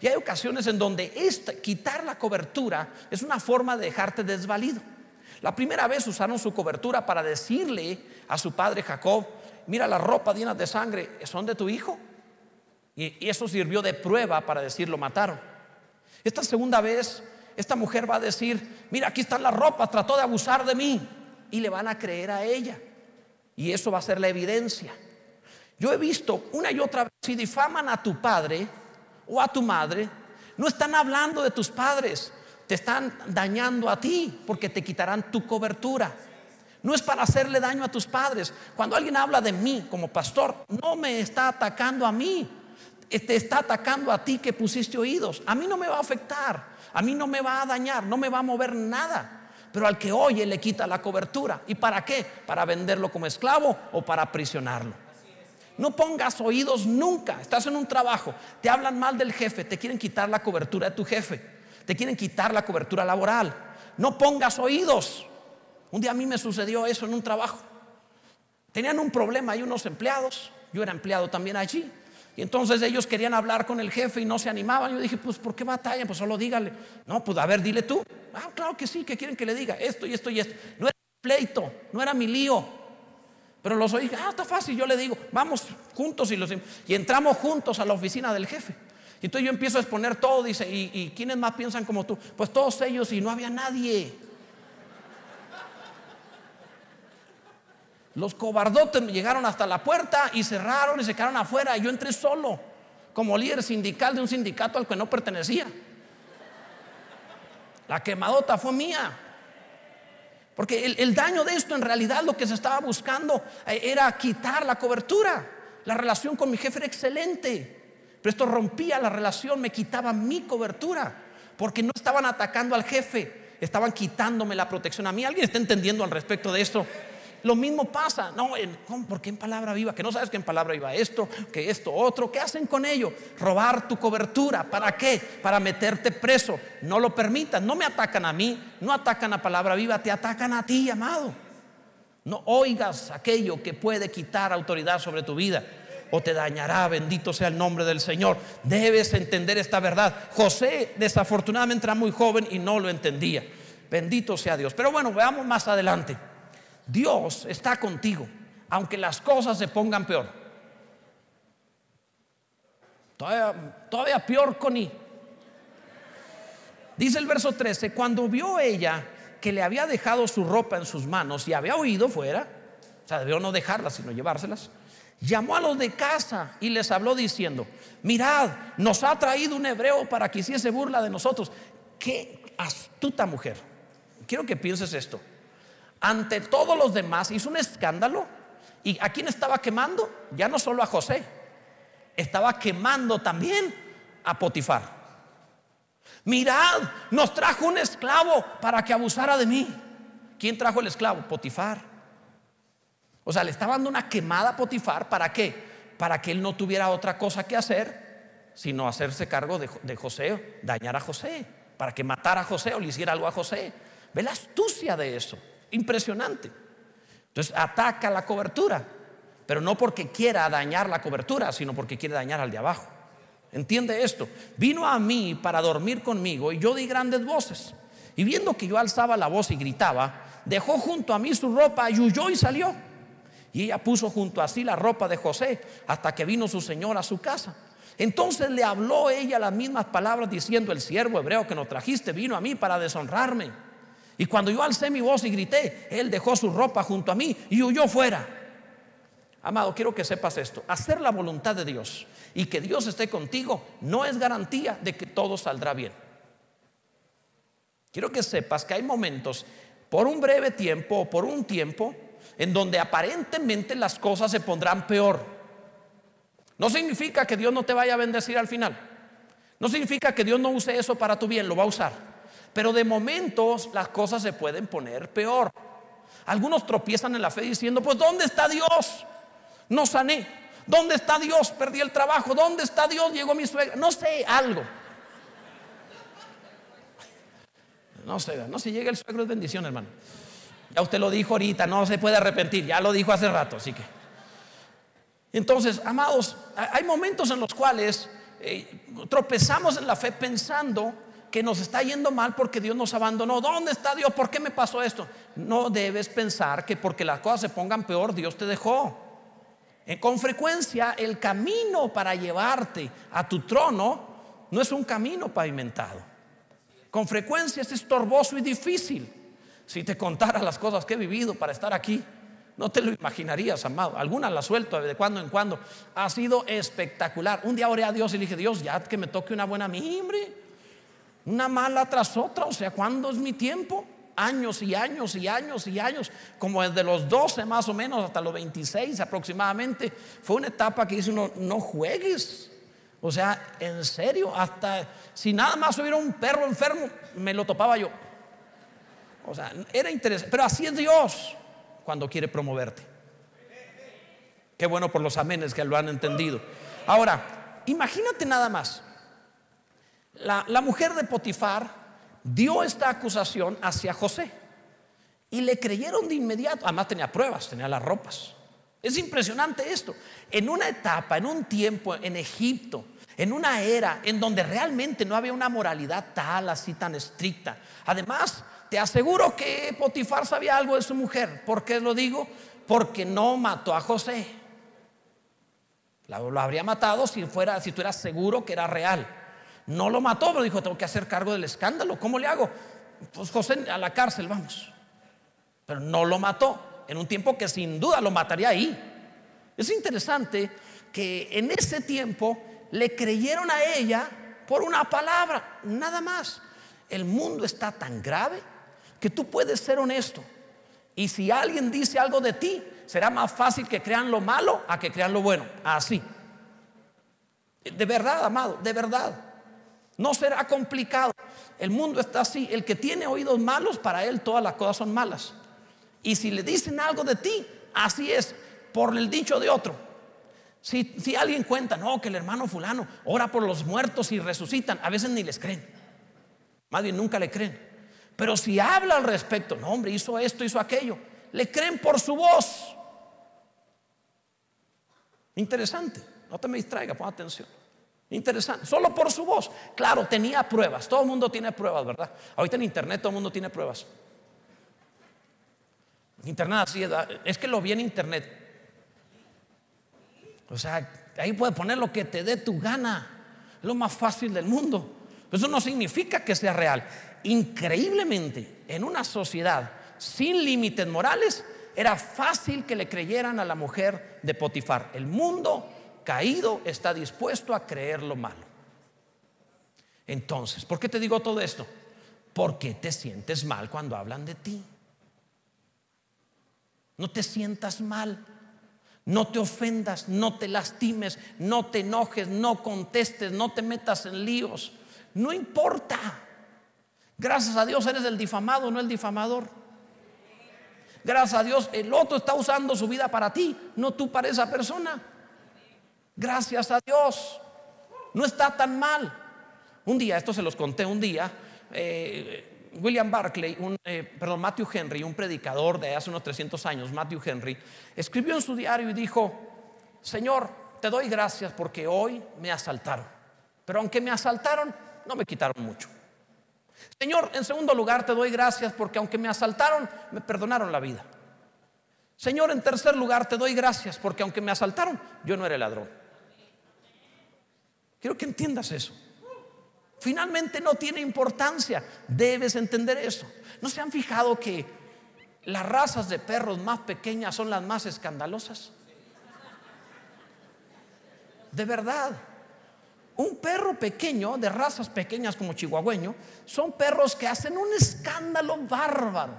Y hay ocasiones en donde quitar la cobertura es una forma de dejarte desvalido. La primera vez usaron su cobertura para decirle a su padre Jacob, mira la ropa llena de sangre, ¿son de tu hijo? Y eso sirvió de prueba para decir lo mataron. Esta segunda vez, esta mujer va a decir, mira, aquí están las ropas, trató de abusar de mí. Y le van a creer a ella. Y eso va a ser la evidencia. Yo he visto una y otra vez, si difaman a tu padre o a tu madre, no están hablando de tus padres, te están dañando a ti porque te quitarán tu cobertura. No es para hacerle daño a tus padres. Cuando alguien habla de mí como pastor, no me está atacando a mí. Te está atacando a ti que pusiste oídos. A mí no me va a afectar. A mí no me va a dañar. No me va a mover nada. Pero al que oye le quita la cobertura. ¿Y para qué? Para venderlo como esclavo o para aprisionarlo. No pongas oídos nunca. Estás en un trabajo. Te hablan mal del jefe. Te quieren quitar la cobertura de tu jefe te quieren quitar la cobertura laboral. No pongas oídos. Un día a mí me sucedió eso en un trabajo. Tenían un problema hay unos empleados, yo era empleado también allí. Y entonces ellos querían hablar con el jefe y no se animaban. Yo dije, pues ¿por qué batalla? Pues solo dígale. No, pues a ver, dile tú. Ah, claro que sí, que quieren que le diga esto y esto y esto. No era pleito, no era mi lío. Pero los oí, ah, está fácil, yo le digo, vamos juntos y, los, y entramos juntos a la oficina del jefe. Y entonces yo empiezo a exponer todo, dice, ¿y, ¿y quiénes más piensan como tú? Pues todos ellos y no había nadie. Los cobardotes llegaron hasta la puerta y cerraron y se quedaron afuera. Yo entré solo, como líder sindical de un sindicato al que no pertenecía. La quemadota fue mía. Porque el, el, daño de esto en realidad lo que se estaba buscando eh, era quitar la cobertura. La relación con mi jefe era excelente. Pero esto rompía la relación, me quitaba mi cobertura, porque no estaban atacando al jefe, estaban quitándome la protección a mí. ¿Alguien está entendiendo al respecto de esto? Lo mismo pasa, no, ¿por qué en palabra viva? Que no sabes que en palabra viva esto, que esto, otro. ¿Qué hacen con ello? Robar tu cobertura. ¿Para qué? Para meterte preso. No lo permitan. No me atacan a mí, no atacan a palabra viva, te atacan a ti, amado. No oigas aquello que puede quitar autoridad sobre tu vida o te dañará. Bendito sea el nombre del Señor. Debes entender esta verdad. José desafortunadamente era muy joven y no lo entendía. Bendito sea Dios. Pero bueno, veamos más adelante. Dios está contigo, aunque las cosas se pongan peor. Todavía, peor con I. Dice el verso 13, cuando vio ella que le había dejado su ropa en sus manos y había oído fuera, o sea, debió no dejarlas, sino llevárselas, llamó a los de casa y les habló diciendo, mirad, nos ha traído un hebreo para que hiciese burla de nosotros. Qué astuta mujer. Quiero que pienses esto. Ante todos los demás hizo un escándalo. ¿Y a quién estaba quemando? Ya no solo a José, estaba quemando también a Potifar. Mirad, nos trajo un esclavo para que abusara de mí. ¿Quién trajo el esclavo? Potifar. O sea, le estaba dando una quemada a Potifar. ¿Para qué? Para que él no tuviera otra cosa que hacer, sino hacerse cargo de, José, dañar a José, para que matara a José o le hiciera algo a José. Ve la astucia de eso. Impresionante. Entonces ataca la cobertura, pero no porque quiera dañar la cobertura, sino porque quiere dañar al de abajo. ¿Entiende esto? Vino a mí para dormir conmigo y yo di grandes voces. Y viendo que yo alzaba la voz y gritaba, dejó junto a mí su ropa y huyó y salió. Y ella puso junto a sí la ropa de José hasta que vino su señor a su casa. Entonces le habló ella las mismas palabras diciendo, el siervo hebreo que nos trajiste vino a mí para deshonrarme. Y cuando yo alcé mi voz y grité, él dejó su ropa junto a mí y huyó fuera. Amado, quiero que sepas esto. Hacer la voluntad de Dios y que Dios esté contigo no es garantía de que todo saldrá bien. Quiero que sepas que hay momentos, por un breve tiempo o por un tiempo, en donde aparentemente las cosas se pondrán peor. No significa que Dios no te vaya a bendecir al final. No significa que Dios no use eso para tu bien, lo va a usar. Pero de momentos las cosas se pueden poner peor. Algunos tropiezan en la fe diciendo, pues ¿dónde está Dios? No sané. ¿Dónde está Dios? Perdí el trabajo. ¿Dónde está Dios? Llegó mi suegra. No sé, algo. No sé, no si llega el suegro es bendición, hermano. Ya usted lo dijo ahorita, no se puede arrepentir, ya lo dijo hace rato, así que. Entonces, amados, hay momentos en los cuales eh, tropezamos en la fe pensando que nos está yendo mal porque Dios nos abandonó. ¿Dónde está Dios? ¿Por qué me pasó esto? No debes pensar que porque las cosas se pongan peor, Dios te dejó. Eh, con frecuencia, el camino para llevarte a tu trono no es un camino pavimentado. Con frecuencia es estorboso y difícil. Si te contara las cosas que he vivido para estar aquí, no te lo imaginarías, amado. Algunas las suelto de cuando en cuando. Ha sido espectacular. Un día oré a Dios y le dije, Dios, ya que me toque una buena mimbre. Una mala tras otra. O sea, ¿cuándo es mi tiempo? Años y años y años y años. Como desde los 12 más o menos hasta los 26 aproximadamente. Fue una etapa que dice uno, no juegues. O sea, en serio, hasta si nada más hubiera un perro enfermo, me lo topaba yo. O sea, era interesante. Pero así es Dios cuando quiere promoverte. Qué bueno por los amenes que lo han entendido. Ahora, imagínate nada más. La, mujer de Potifar dio esta acusación hacia José y le creyeron de inmediato. Además tenía pruebas, tenía las ropas. Es impresionante esto. En una etapa, en un tiempo en Egipto, en una era en donde realmente no había una moralidad tal, así tan estricta. Además, te aseguro que Potifar sabía algo de su mujer. ¿Por qué lo digo? Porque no mató a José. Lo habría matado si fuera, si tú eras seguro que era real. No lo mató, pero dijo, tengo que hacer cargo del escándalo. ¿Cómo le hago? Pues José a la cárcel, vamos. Pero no lo mató en un tiempo que sin duda lo mataría ahí. Es interesante que en ese tiempo le creyeron a ella por una palabra, nada más. El mundo está tan grave que tú puedes ser honesto. Y si alguien dice algo de ti, será más fácil que crean lo malo a que crean lo bueno. Así. De verdad, amado, de verdad. No será complicado. El mundo está así. El que tiene oídos malos, para él todas las cosas son malas. Y si le dicen algo de ti, así es, por el dicho de otro. Si, si alguien cuenta, no, que el hermano fulano ora por los muertos y resucitan, a veces ni les creen. Más bien nunca le creen. Pero si habla al respecto, no, hombre, hizo esto, hizo aquello, le creen por su voz. Interesante, no te me distraiga, pon atención. Interesante, solo por su voz. Claro, tenía pruebas, todo el mundo tiene pruebas, ¿verdad? Ahorita en internet todo el mundo tiene pruebas. Internet así es que lo vi en internet. O sea, ahí puedes poner lo que te dé tu gana. Es lo más fácil del mundo. Eso no significa que sea real. Increíblemente, en una sociedad sin límites morales, era fácil que le creyeran a la mujer de Potifar. El mundo caído está dispuesto a creer lo malo. Entonces, ¿por qué te digo todo esto? Porque te sientes mal cuando hablan de ti. No te sientas mal. No te ofendas, no te lastimes, no te enojes, no contestes, no te metas en líos. No importa. Gracias a Dios eres el difamado, no el difamador. Gracias a Dios el otro está usando su vida para ti, no tú para esa persona. Gracias a Dios. No está tan mal. Un día, esto se los conté un día, eh, William Barclay, un, eh, perdón, Matthew Henry, un predicador de hace unos 300 años, Matthew Henry, escribió en su diario y dijo, Señor, te doy gracias porque hoy me asaltaron. Pero aunque me asaltaron, no me quitaron mucho. Señor, en segundo lugar, te doy gracias porque aunque me asaltaron, me perdonaron la vida. Señor, en tercer lugar, te doy gracias porque aunque me asaltaron, yo no era el ladrón. Quiero que entiendas eso. finalmente no tiene importancia. Debes entender eso. ¿No se han fijado que las razas de perros más pequeñas son las más escandalosas? De verdad. Un perro pequeño, de razas pequeñas como chihuahueño, son perros que hacen un escándalo bárbaro.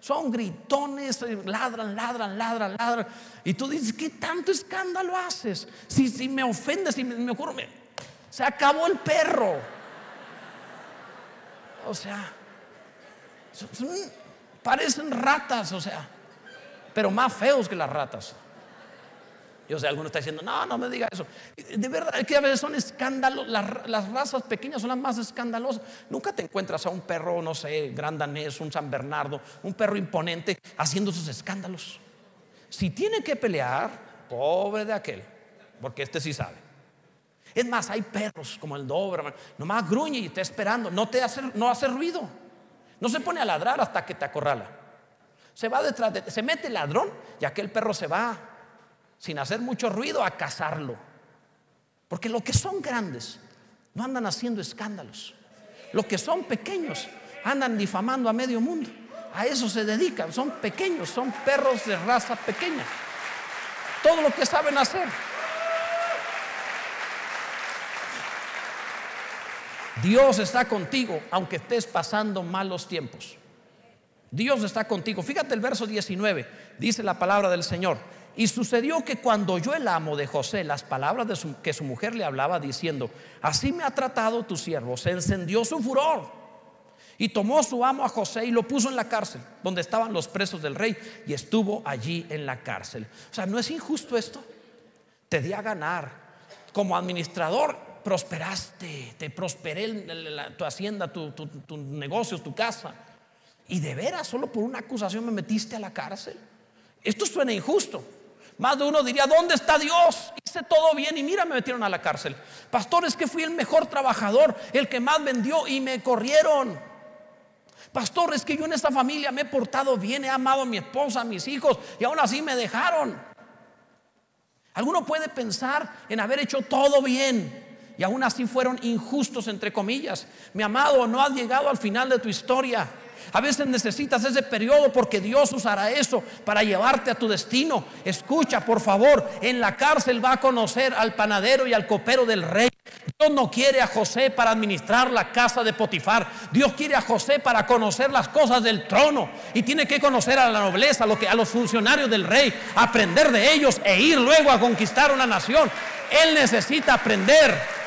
Son gritones, ladran, ladran, ladran, ladran. Y tú dices, ¿qué tanto escándalo haces? Si, si me ofendes, si me, me se acabó el perro. O sea, parecen ratas, o sea, pero más feos que las ratas. Yo sé, alguno está diciendo, no, no me diga eso. De verdad, que a veces son escándalos, las, razas pequeñas son las más escandalosas. Nunca te encuentras a un perro, no sé, gran danés, un San Bernardo, un perro imponente haciendo sus escándalos. Si tiene que pelear, pobre de aquel, porque este sí sabe. Es más, hay perros como el Doberman, nomás gruñe y está esperando, no te hace, no hace ruido. No se pone a ladrar hasta que te acorrala. Se va detrás de, se mete el ladrón y aquel perro se va sin hacer mucho ruido a cazarlo. Porque lo que son grandes no andan haciendo escándalos. Los que son pequeños andan difamando a medio mundo. A eso se dedican. Son pequeños, son perros de raza pequeña. Todo lo que saben hacer. Dios está contigo aunque estés pasando malos tiempos. Dios está contigo. Fíjate el verso 19. Dice la palabra del Señor. Y sucedió que cuando oyó el amo de José las palabras de que su mujer le hablaba diciendo, así me ha tratado tu siervo, se encendió su furor. Y tomó su amo a José y lo puso en la cárcel, donde estaban los presos del rey, y estuvo allí en la cárcel. O sea, ¿no es injusto esto? Te di a ganar. Como administrador prosperaste, te prosperé tu hacienda, tus tu, negocios, tu casa. Y de veras, solo por una acusación me metiste a la cárcel. Esto suena injusto. Más de uno diría, ¿dónde está Dios? Hice todo bien y mira, me metieron a la cárcel. Pastor, es que fui el mejor trabajador, el que más vendió y me corrieron. Pastor, es que yo en esta familia me he portado bien, he amado a mi esposa, a mis hijos y aún así me dejaron. Alguno puede pensar en haber hecho todo bien y aún así fueron injustos, entre comillas. Mi amado, no has llegado al final de tu historia. A veces necesitas ese periodo porque Dios usará eso para llevarte a tu destino. Escucha, por favor, en la cárcel va a conocer al panadero y al copero del rey. Dios no quiere a José para administrar la casa de Potifar. Dios quiere a José para conocer las cosas del trono. Y tiene que conocer a la nobleza, a, lo que, a los funcionarios del rey, aprender de ellos e ir luego a conquistar una nación. Él necesita aprender.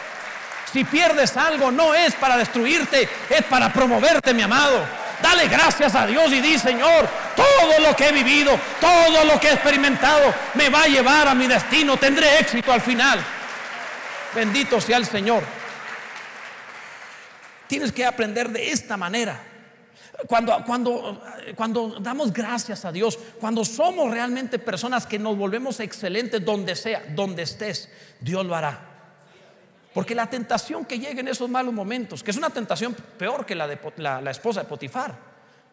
Si pierdes algo, no es para destruirte, es para promoverte, mi amado. Dale gracias a Dios y di, Señor, todo lo que he vivido, todo lo que he experimentado, me va a llevar a mi destino. Tendré éxito al final. Bendito sea el Señor. Tienes que aprender de esta manera. Cuando, cuando, cuando damos gracias a Dios, cuando somos realmente personas que nos volvemos excelentes donde sea, donde estés, Dios lo hará. Porque la tentación que llega en esos malos momentos, que es una tentación peor que la de la, esposa de Potifar,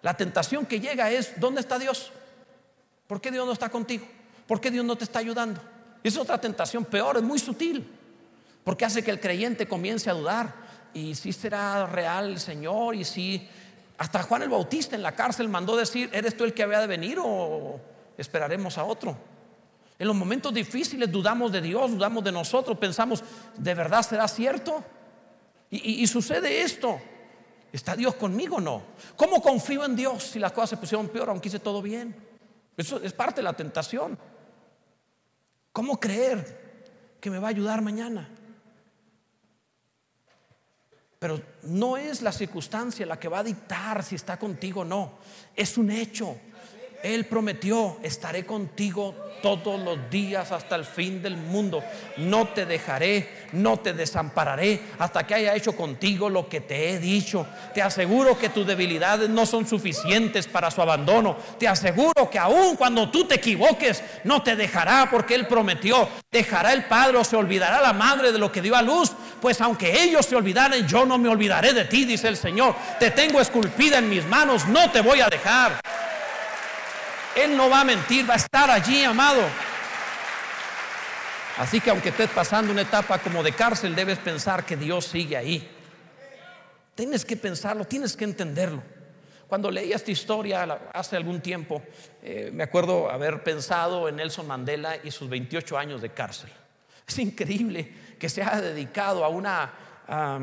la tentación que llega es, ¿dónde está Dios? ¿Por qué Dios no está contigo? ¿Por qué Dios no te está ayudando? Es otra tentación peor, es muy sutil, porque hace que el creyente comience a dudar. Y si será real el Señor, y si hasta Juan el Bautista en la cárcel mandó decir, ¿eres tú el que había de venir o esperaremos a otro? En los momentos difíciles dudamos de Dios, dudamos de nosotros, pensamos, ¿de verdad será cierto? Y, sucede esto. ¿Está Dios conmigo o no? ¿Cómo confío en Dios si las cosas se pusieron peor aunque hice todo bien? Eso es parte de la tentación. ¿Cómo creer que me va a ayudar mañana? Pero no es la circunstancia la que va a dictar si está contigo o no. Es un hecho. Él prometió, estaré contigo todos los días hasta el fin del mundo. No te dejaré, no te desampararé hasta que haya hecho contigo lo que te he dicho. Te aseguro que tus debilidades no son suficientes para su abandono. Te aseguro que aun cuando tú te equivoques, no te dejará porque Él prometió. Dejará el Padre o se olvidará la madre de lo que dio a luz. Pues aunque ellos se olvidaren, yo no me olvidaré de ti, dice el Señor. Te tengo esculpida en mis manos, no te voy a dejar. Él no va a mentir, va a estar allí, amado. Así que aunque estés pasando una etapa como de cárcel, debes pensar que Dios sigue ahí. Tienes que pensarlo, tienes que entenderlo. Cuando leí esta historia hace algún tiempo, eh, me acuerdo haber pensado en Nelson Mandela y sus 28 años de cárcel. Es increíble que se haya dedicado a una, a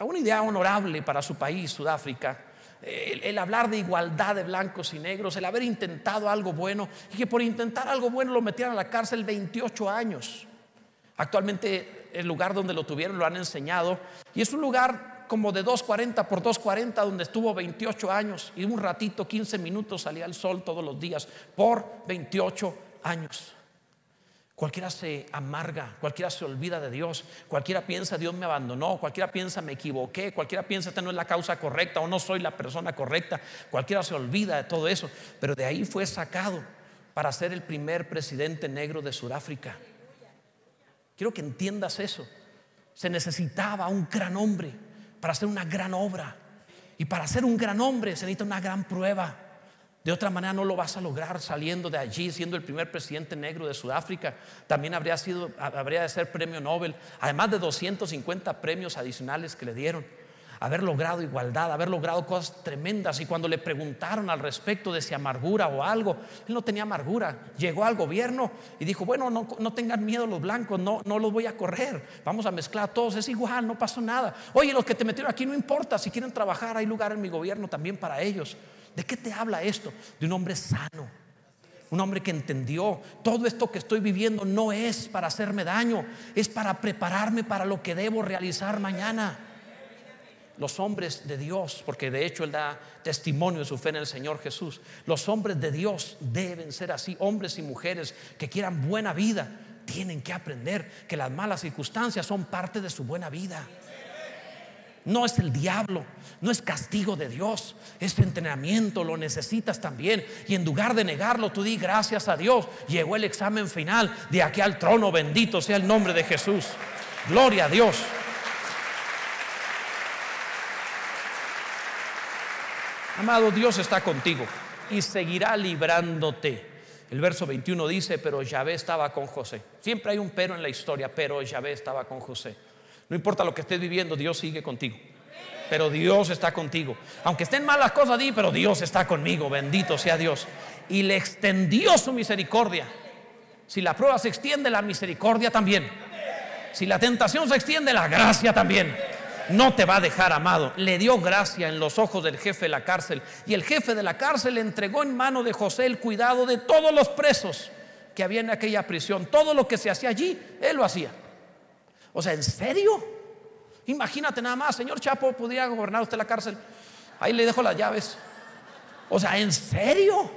una idea honorable para su país, Sudáfrica, el, hablar de igualdad de blancos y negros, el haber intentado algo bueno y que por intentar algo bueno lo metieran a la cárcel 28 años. Actualmente el lugar donde lo tuvieron lo han enseñado y es un lugar como de 240 por 240 donde estuvo 28 años y un ratito, 15 minutos salía el sol todos los días por 28 años. Cualquiera se amarga, cualquiera se olvida de Dios, cualquiera piensa Dios me abandonó, cualquiera piensa me equivoqué, cualquiera piensa esta no es la causa correcta o no soy la persona correcta, cualquiera se olvida de todo eso, pero de ahí fue sacado para ser el primer presidente negro de Sudáfrica. Quiero que entiendas eso. Se necesitaba un gran hombre para hacer una gran obra. Y para ser un gran hombre se necesita una gran prueba. De otra manera no lo vas a lograr saliendo de allí, siendo el primer presidente negro de Sudáfrica. También habría, sido, habría de ser premio Nobel, además de 250 premios adicionales que le dieron. Haber logrado igualdad, haber logrado cosas tremendas. Y cuando le preguntaron al respecto de si amargura o algo, él no tenía amargura. Llegó al gobierno y dijo, bueno, no, no tengan miedo los blancos, no, no los voy a correr. Vamos a mezclar a todos, es igual, no pasó nada. Oye, los que te metieron aquí no importa, si quieren trabajar hay lugar en mi gobierno también para ellos. ¿De qué te habla esto? De un hombre sano. Un hombre que entendió, todo esto que estoy viviendo no es para hacerme daño, es para prepararme para lo que debo realizar mañana. Los hombres de Dios, porque de hecho Él da testimonio de su fe en el Señor Jesús, los hombres de Dios deben ser así, hombres y mujeres que quieran buena vida, tienen que aprender que las malas circunstancias son parte de su buena vida. No es el diablo, no es castigo de Dios, es entrenamiento, lo necesitas también. Y en lugar de negarlo, tú di gracias a Dios. Llegó el examen final de aquí al trono, bendito sea el nombre de Jesús. Gloria a Dios. Amado, Dios está contigo y seguirá librándote. El verso 21 dice, pero Yahvé estaba con José. Siempre hay un pero en la historia, pero Yahvé estaba con José. No importa lo que estés viviendo, Dios sigue contigo. Pero Dios está contigo. Aunque estén malas las cosas, di, pero Dios está conmigo. Bendito sea Dios. Y le extendió su misericordia. Si la prueba se extiende, la misericordia también. Si la tentación se extiende, la gracia también. No te va a dejar amado. Le dio gracia en los ojos del jefe de la cárcel. Y el jefe de la cárcel le entregó en mano de José el cuidado de todos los presos que había en aquella prisión. Todo lo que se hacía allí, él lo hacía. O sea, ¿en serio? Imagínate nada más, señor Chapo, podría gobernar usted la cárcel. Ahí le dejo las llaves. O sea, ¿en serio?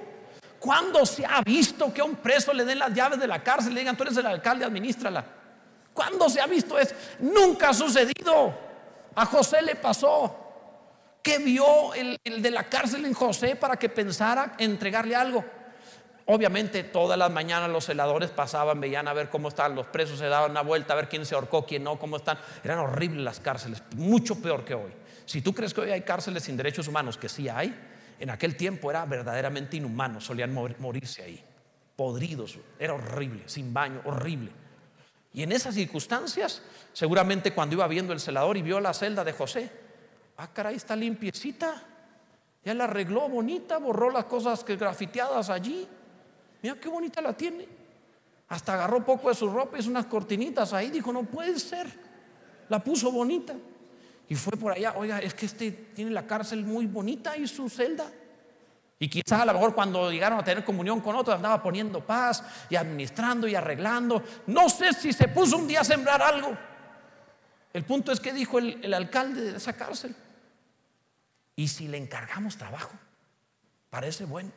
¿Cuándo se ha visto que a un preso le den las llaves de la cárcel y le digan, tú eres el alcalde, administrala? ¿Cuándo se ha visto eso? Nunca ha sucedido. A José le pasó. ¿Qué vio el, el de la cárcel en José para que pensara entregarle algo? Obviamente todas las mañanas los celadores pasaban, veían a ver cómo estaban los presos, se daban una vuelta a ver quién se ahorcó, quién no, cómo están. Eran horribles las cárceles, mucho peor que hoy. Si tú crees que hoy hay cárceles sin derechos humanos, que sí hay, en aquel tiempo era verdaderamente inhumano, solían morirse ahí, podridos, era horrible, sin baño, horrible. Y en esas circunstancias, seguramente cuando iba viendo el celador y vio la celda de José, ah, caray, está limpiecita, ya la arregló bonita, borró las cosas que grafiteadas allí. Mira qué bonita la tiene. Hasta agarró poco de su ropa hizo unas cortinitas ahí. Dijo, no puede ser. La puso bonita. Y fue por allá, oiga, es que este tiene la cárcel muy bonita y su celda. Y quizás a lo mejor cuando llegaron a tener comunión con otros andaba poniendo paz y administrando y arreglando. No sé si se puso un día a sembrar algo. El punto es que dijo el alcalde de esa cárcel. Y si le encargamos trabajo, parece bueno.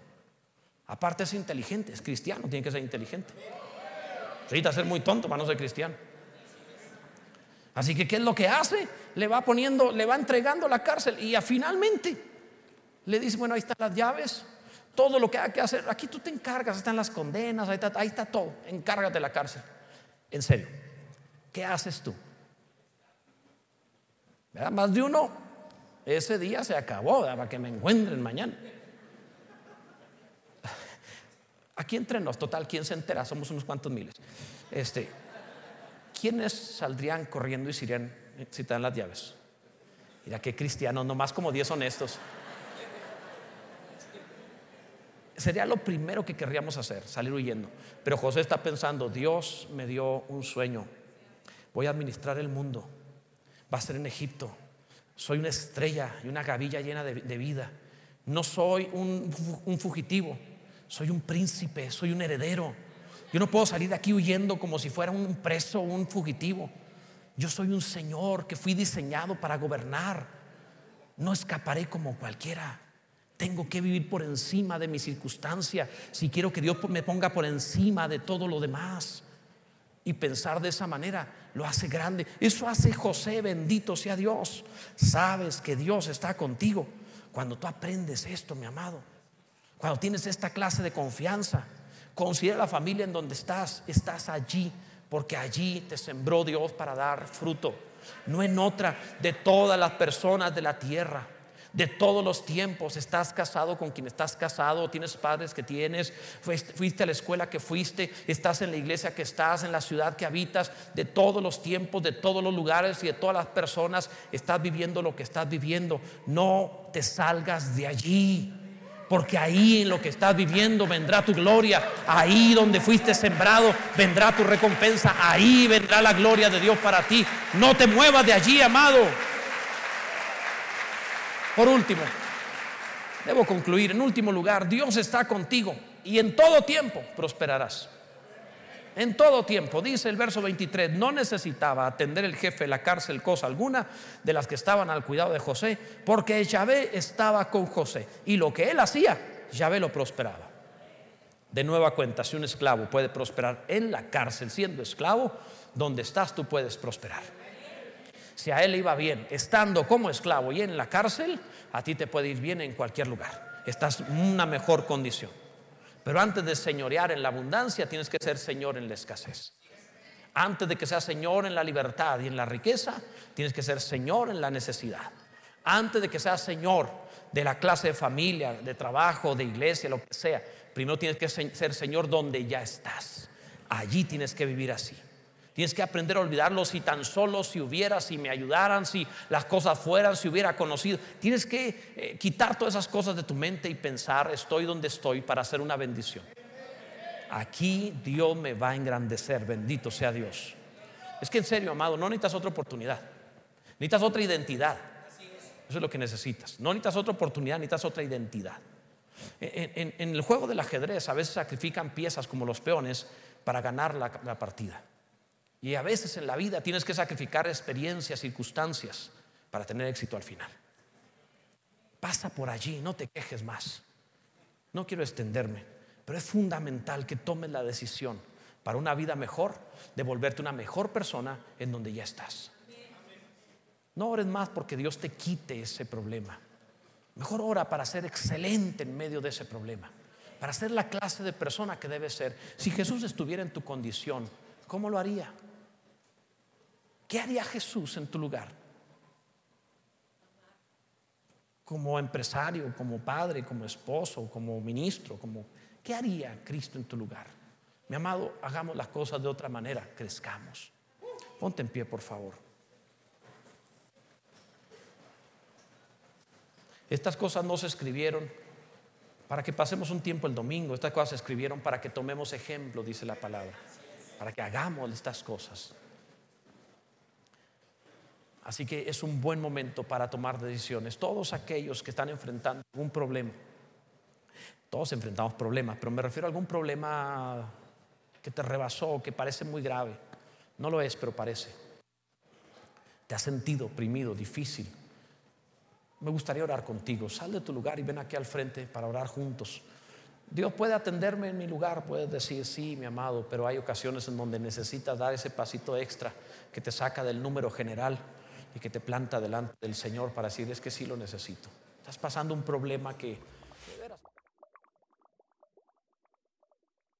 Aparte es inteligente, es cristiano, tiene que ser inteligente. Necesita ser muy tonto para no ser cristiano. Así que, ¿qué es lo que hace? Le va poniendo, le va entregando la cárcel y finalmente le dice, bueno, ahí están las llaves, todo lo que hay que hacer, aquí tú te encargas, están las condenas, ahí está, está todo, encárgate de la cárcel. En serio, ¿qué haces tú? Más de uno, ese día se acabó, para que me encuentren mañana. Aquí entre nos, total, ¿quién se entera? Somos unos cuantos miles. Este, ¿Quiénes saldrían corriendo y irían si te dan las llaves? Mira qué cristianos, nomás como 10 honestos. Sería lo primero que querríamos hacer, salir huyendo. Pero José está pensando, Dios me dio un sueño. Voy a administrar el mundo. Va a ser en Egipto. Soy una estrella y una gavilla llena de, vida. No soy un fugitivo. Soy un príncipe, soy un heredero. Yo no puedo salir de aquí huyendo como si fuera un preso o un fugitivo. Yo soy un Señor que fui diseñado para gobernar. No escaparé como cualquiera. Tengo que vivir por encima de mi circunstancia si quiero que Dios me ponga por encima de todo lo demás. Y pensar de esa manera lo hace grande. Eso hace José, bendito sea Dios. Sabes que Dios está contigo. Cuando tú aprendes esto, mi amado, cuando tienes esta clase de confianza, considera la familia en donde estás. Estás allí porque allí te sembró Dios para dar fruto. No en otra de todas las personas de la tierra de todos los tiempos. Estás casado con quien estás casado, tienes padres que tienes, fuiste a la escuela que fuiste, estás en la iglesia que estás, en la ciudad que habitas, de todos los tiempos, de todos los lugares y de todas las personas, estás viviendo lo que estás viviendo. No te salgas de allí. Porque ahí en lo que estás viviendo vendrá tu gloria. Ahí donde fuiste sembrado vendrá tu recompensa. Ahí vendrá la gloria de Dios para ti. No te muevas de allí, amado. Por último, debo concluir, en último lugar, Dios está contigo y en todo tiempo prosperarás. En todo tiempo, dice el verso 23, no necesitaba atender el jefe de la cárcel cosa alguna de las que estaban al cuidado de José, porque Yahvé estaba con José y lo que él hacía, Yahvé lo prosperaba. De nueva cuenta, si un esclavo puede prosperar en la cárcel siendo esclavo, donde estás tú puedes prosperar. Si a él iba bien estando como esclavo y en la cárcel, a ti te puede ir bien en cualquier lugar. Estás en una mejor condición. Pero antes de señorear en la abundancia, tienes que ser señor en la escasez. Antes de que seas señor en la libertad y en la riqueza, tienes que ser señor en la necesidad. Antes de que seas señor de la clase de familia, de trabajo, de iglesia, lo que sea, primero tienes que ser señor donde ya estás. Allí tienes que vivir así. Tienes que aprender a olvidarlo si tan solo si hubiera, si me ayudaran, si las cosas fueran, si hubiera conocido. Tienes que eh, quitar todas esas cosas de tu mente y pensar, estoy donde estoy para hacer una bendición. Aquí Dios me va a engrandecer, bendito sea Dios. Es que en serio, amado, no necesitas otra oportunidad. Necesitas otra identidad. Eso es lo que necesitas. No necesitas otra oportunidad, necesitas otra identidad. En, el juego del ajedrez a veces sacrifican piezas como los peones para ganar la partida. Y a veces en la vida tienes que sacrificar experiencias, circunstancias para tener éxito al final. Pasa por allí, no te quejes más. No quiero extenderme, pero es fundamental que tomes la decisión para una vida mejor, de volverte una mejor persona en donde ya estás. No ores más porque Dios te quite ese problema. Mejor ora para ser excelente en medio de ese problema, para ser la clase de persona que debe ser. Si Jesús estuviera en tu condición, ¿cómo lo haría? ¿Qué haría Jesús en tu lugar? Como empresario, como padre, como esposo, como ministro, como ¿qué haría Cristo en tu lugar? Mi amado, hagamos las cosas de otra manera, crezcamos. Ponte en pie, por favor. Estas cosas no se escribieron para que pasemos un tiempo el domingo, estas cosas se escribieron para que tomemos ejemplo, dice la palabra, para que hagamos estas cosas. Así que es un buen momento para tomar decisiones. Todos aquellos que están enfrentando algún problema, todos enfrentamos problemas, pero me refiero a algún problema que te rebasó, que parece muy grave. No lo es, pero parece. Te has sentido oprimido, difícil. Me gustaría orar contigo. Sal de tu lugar y ven aquí al frente para orar juntos. Dios puede atenderme en mi lugar, puedes decir, sí, mi amado, pero hay ocasiones en donde necesitas dar ese pasito extra que te saca del número general y que te planta delante del Señor para decir es que sí lo necesito. Estás pasando un problema que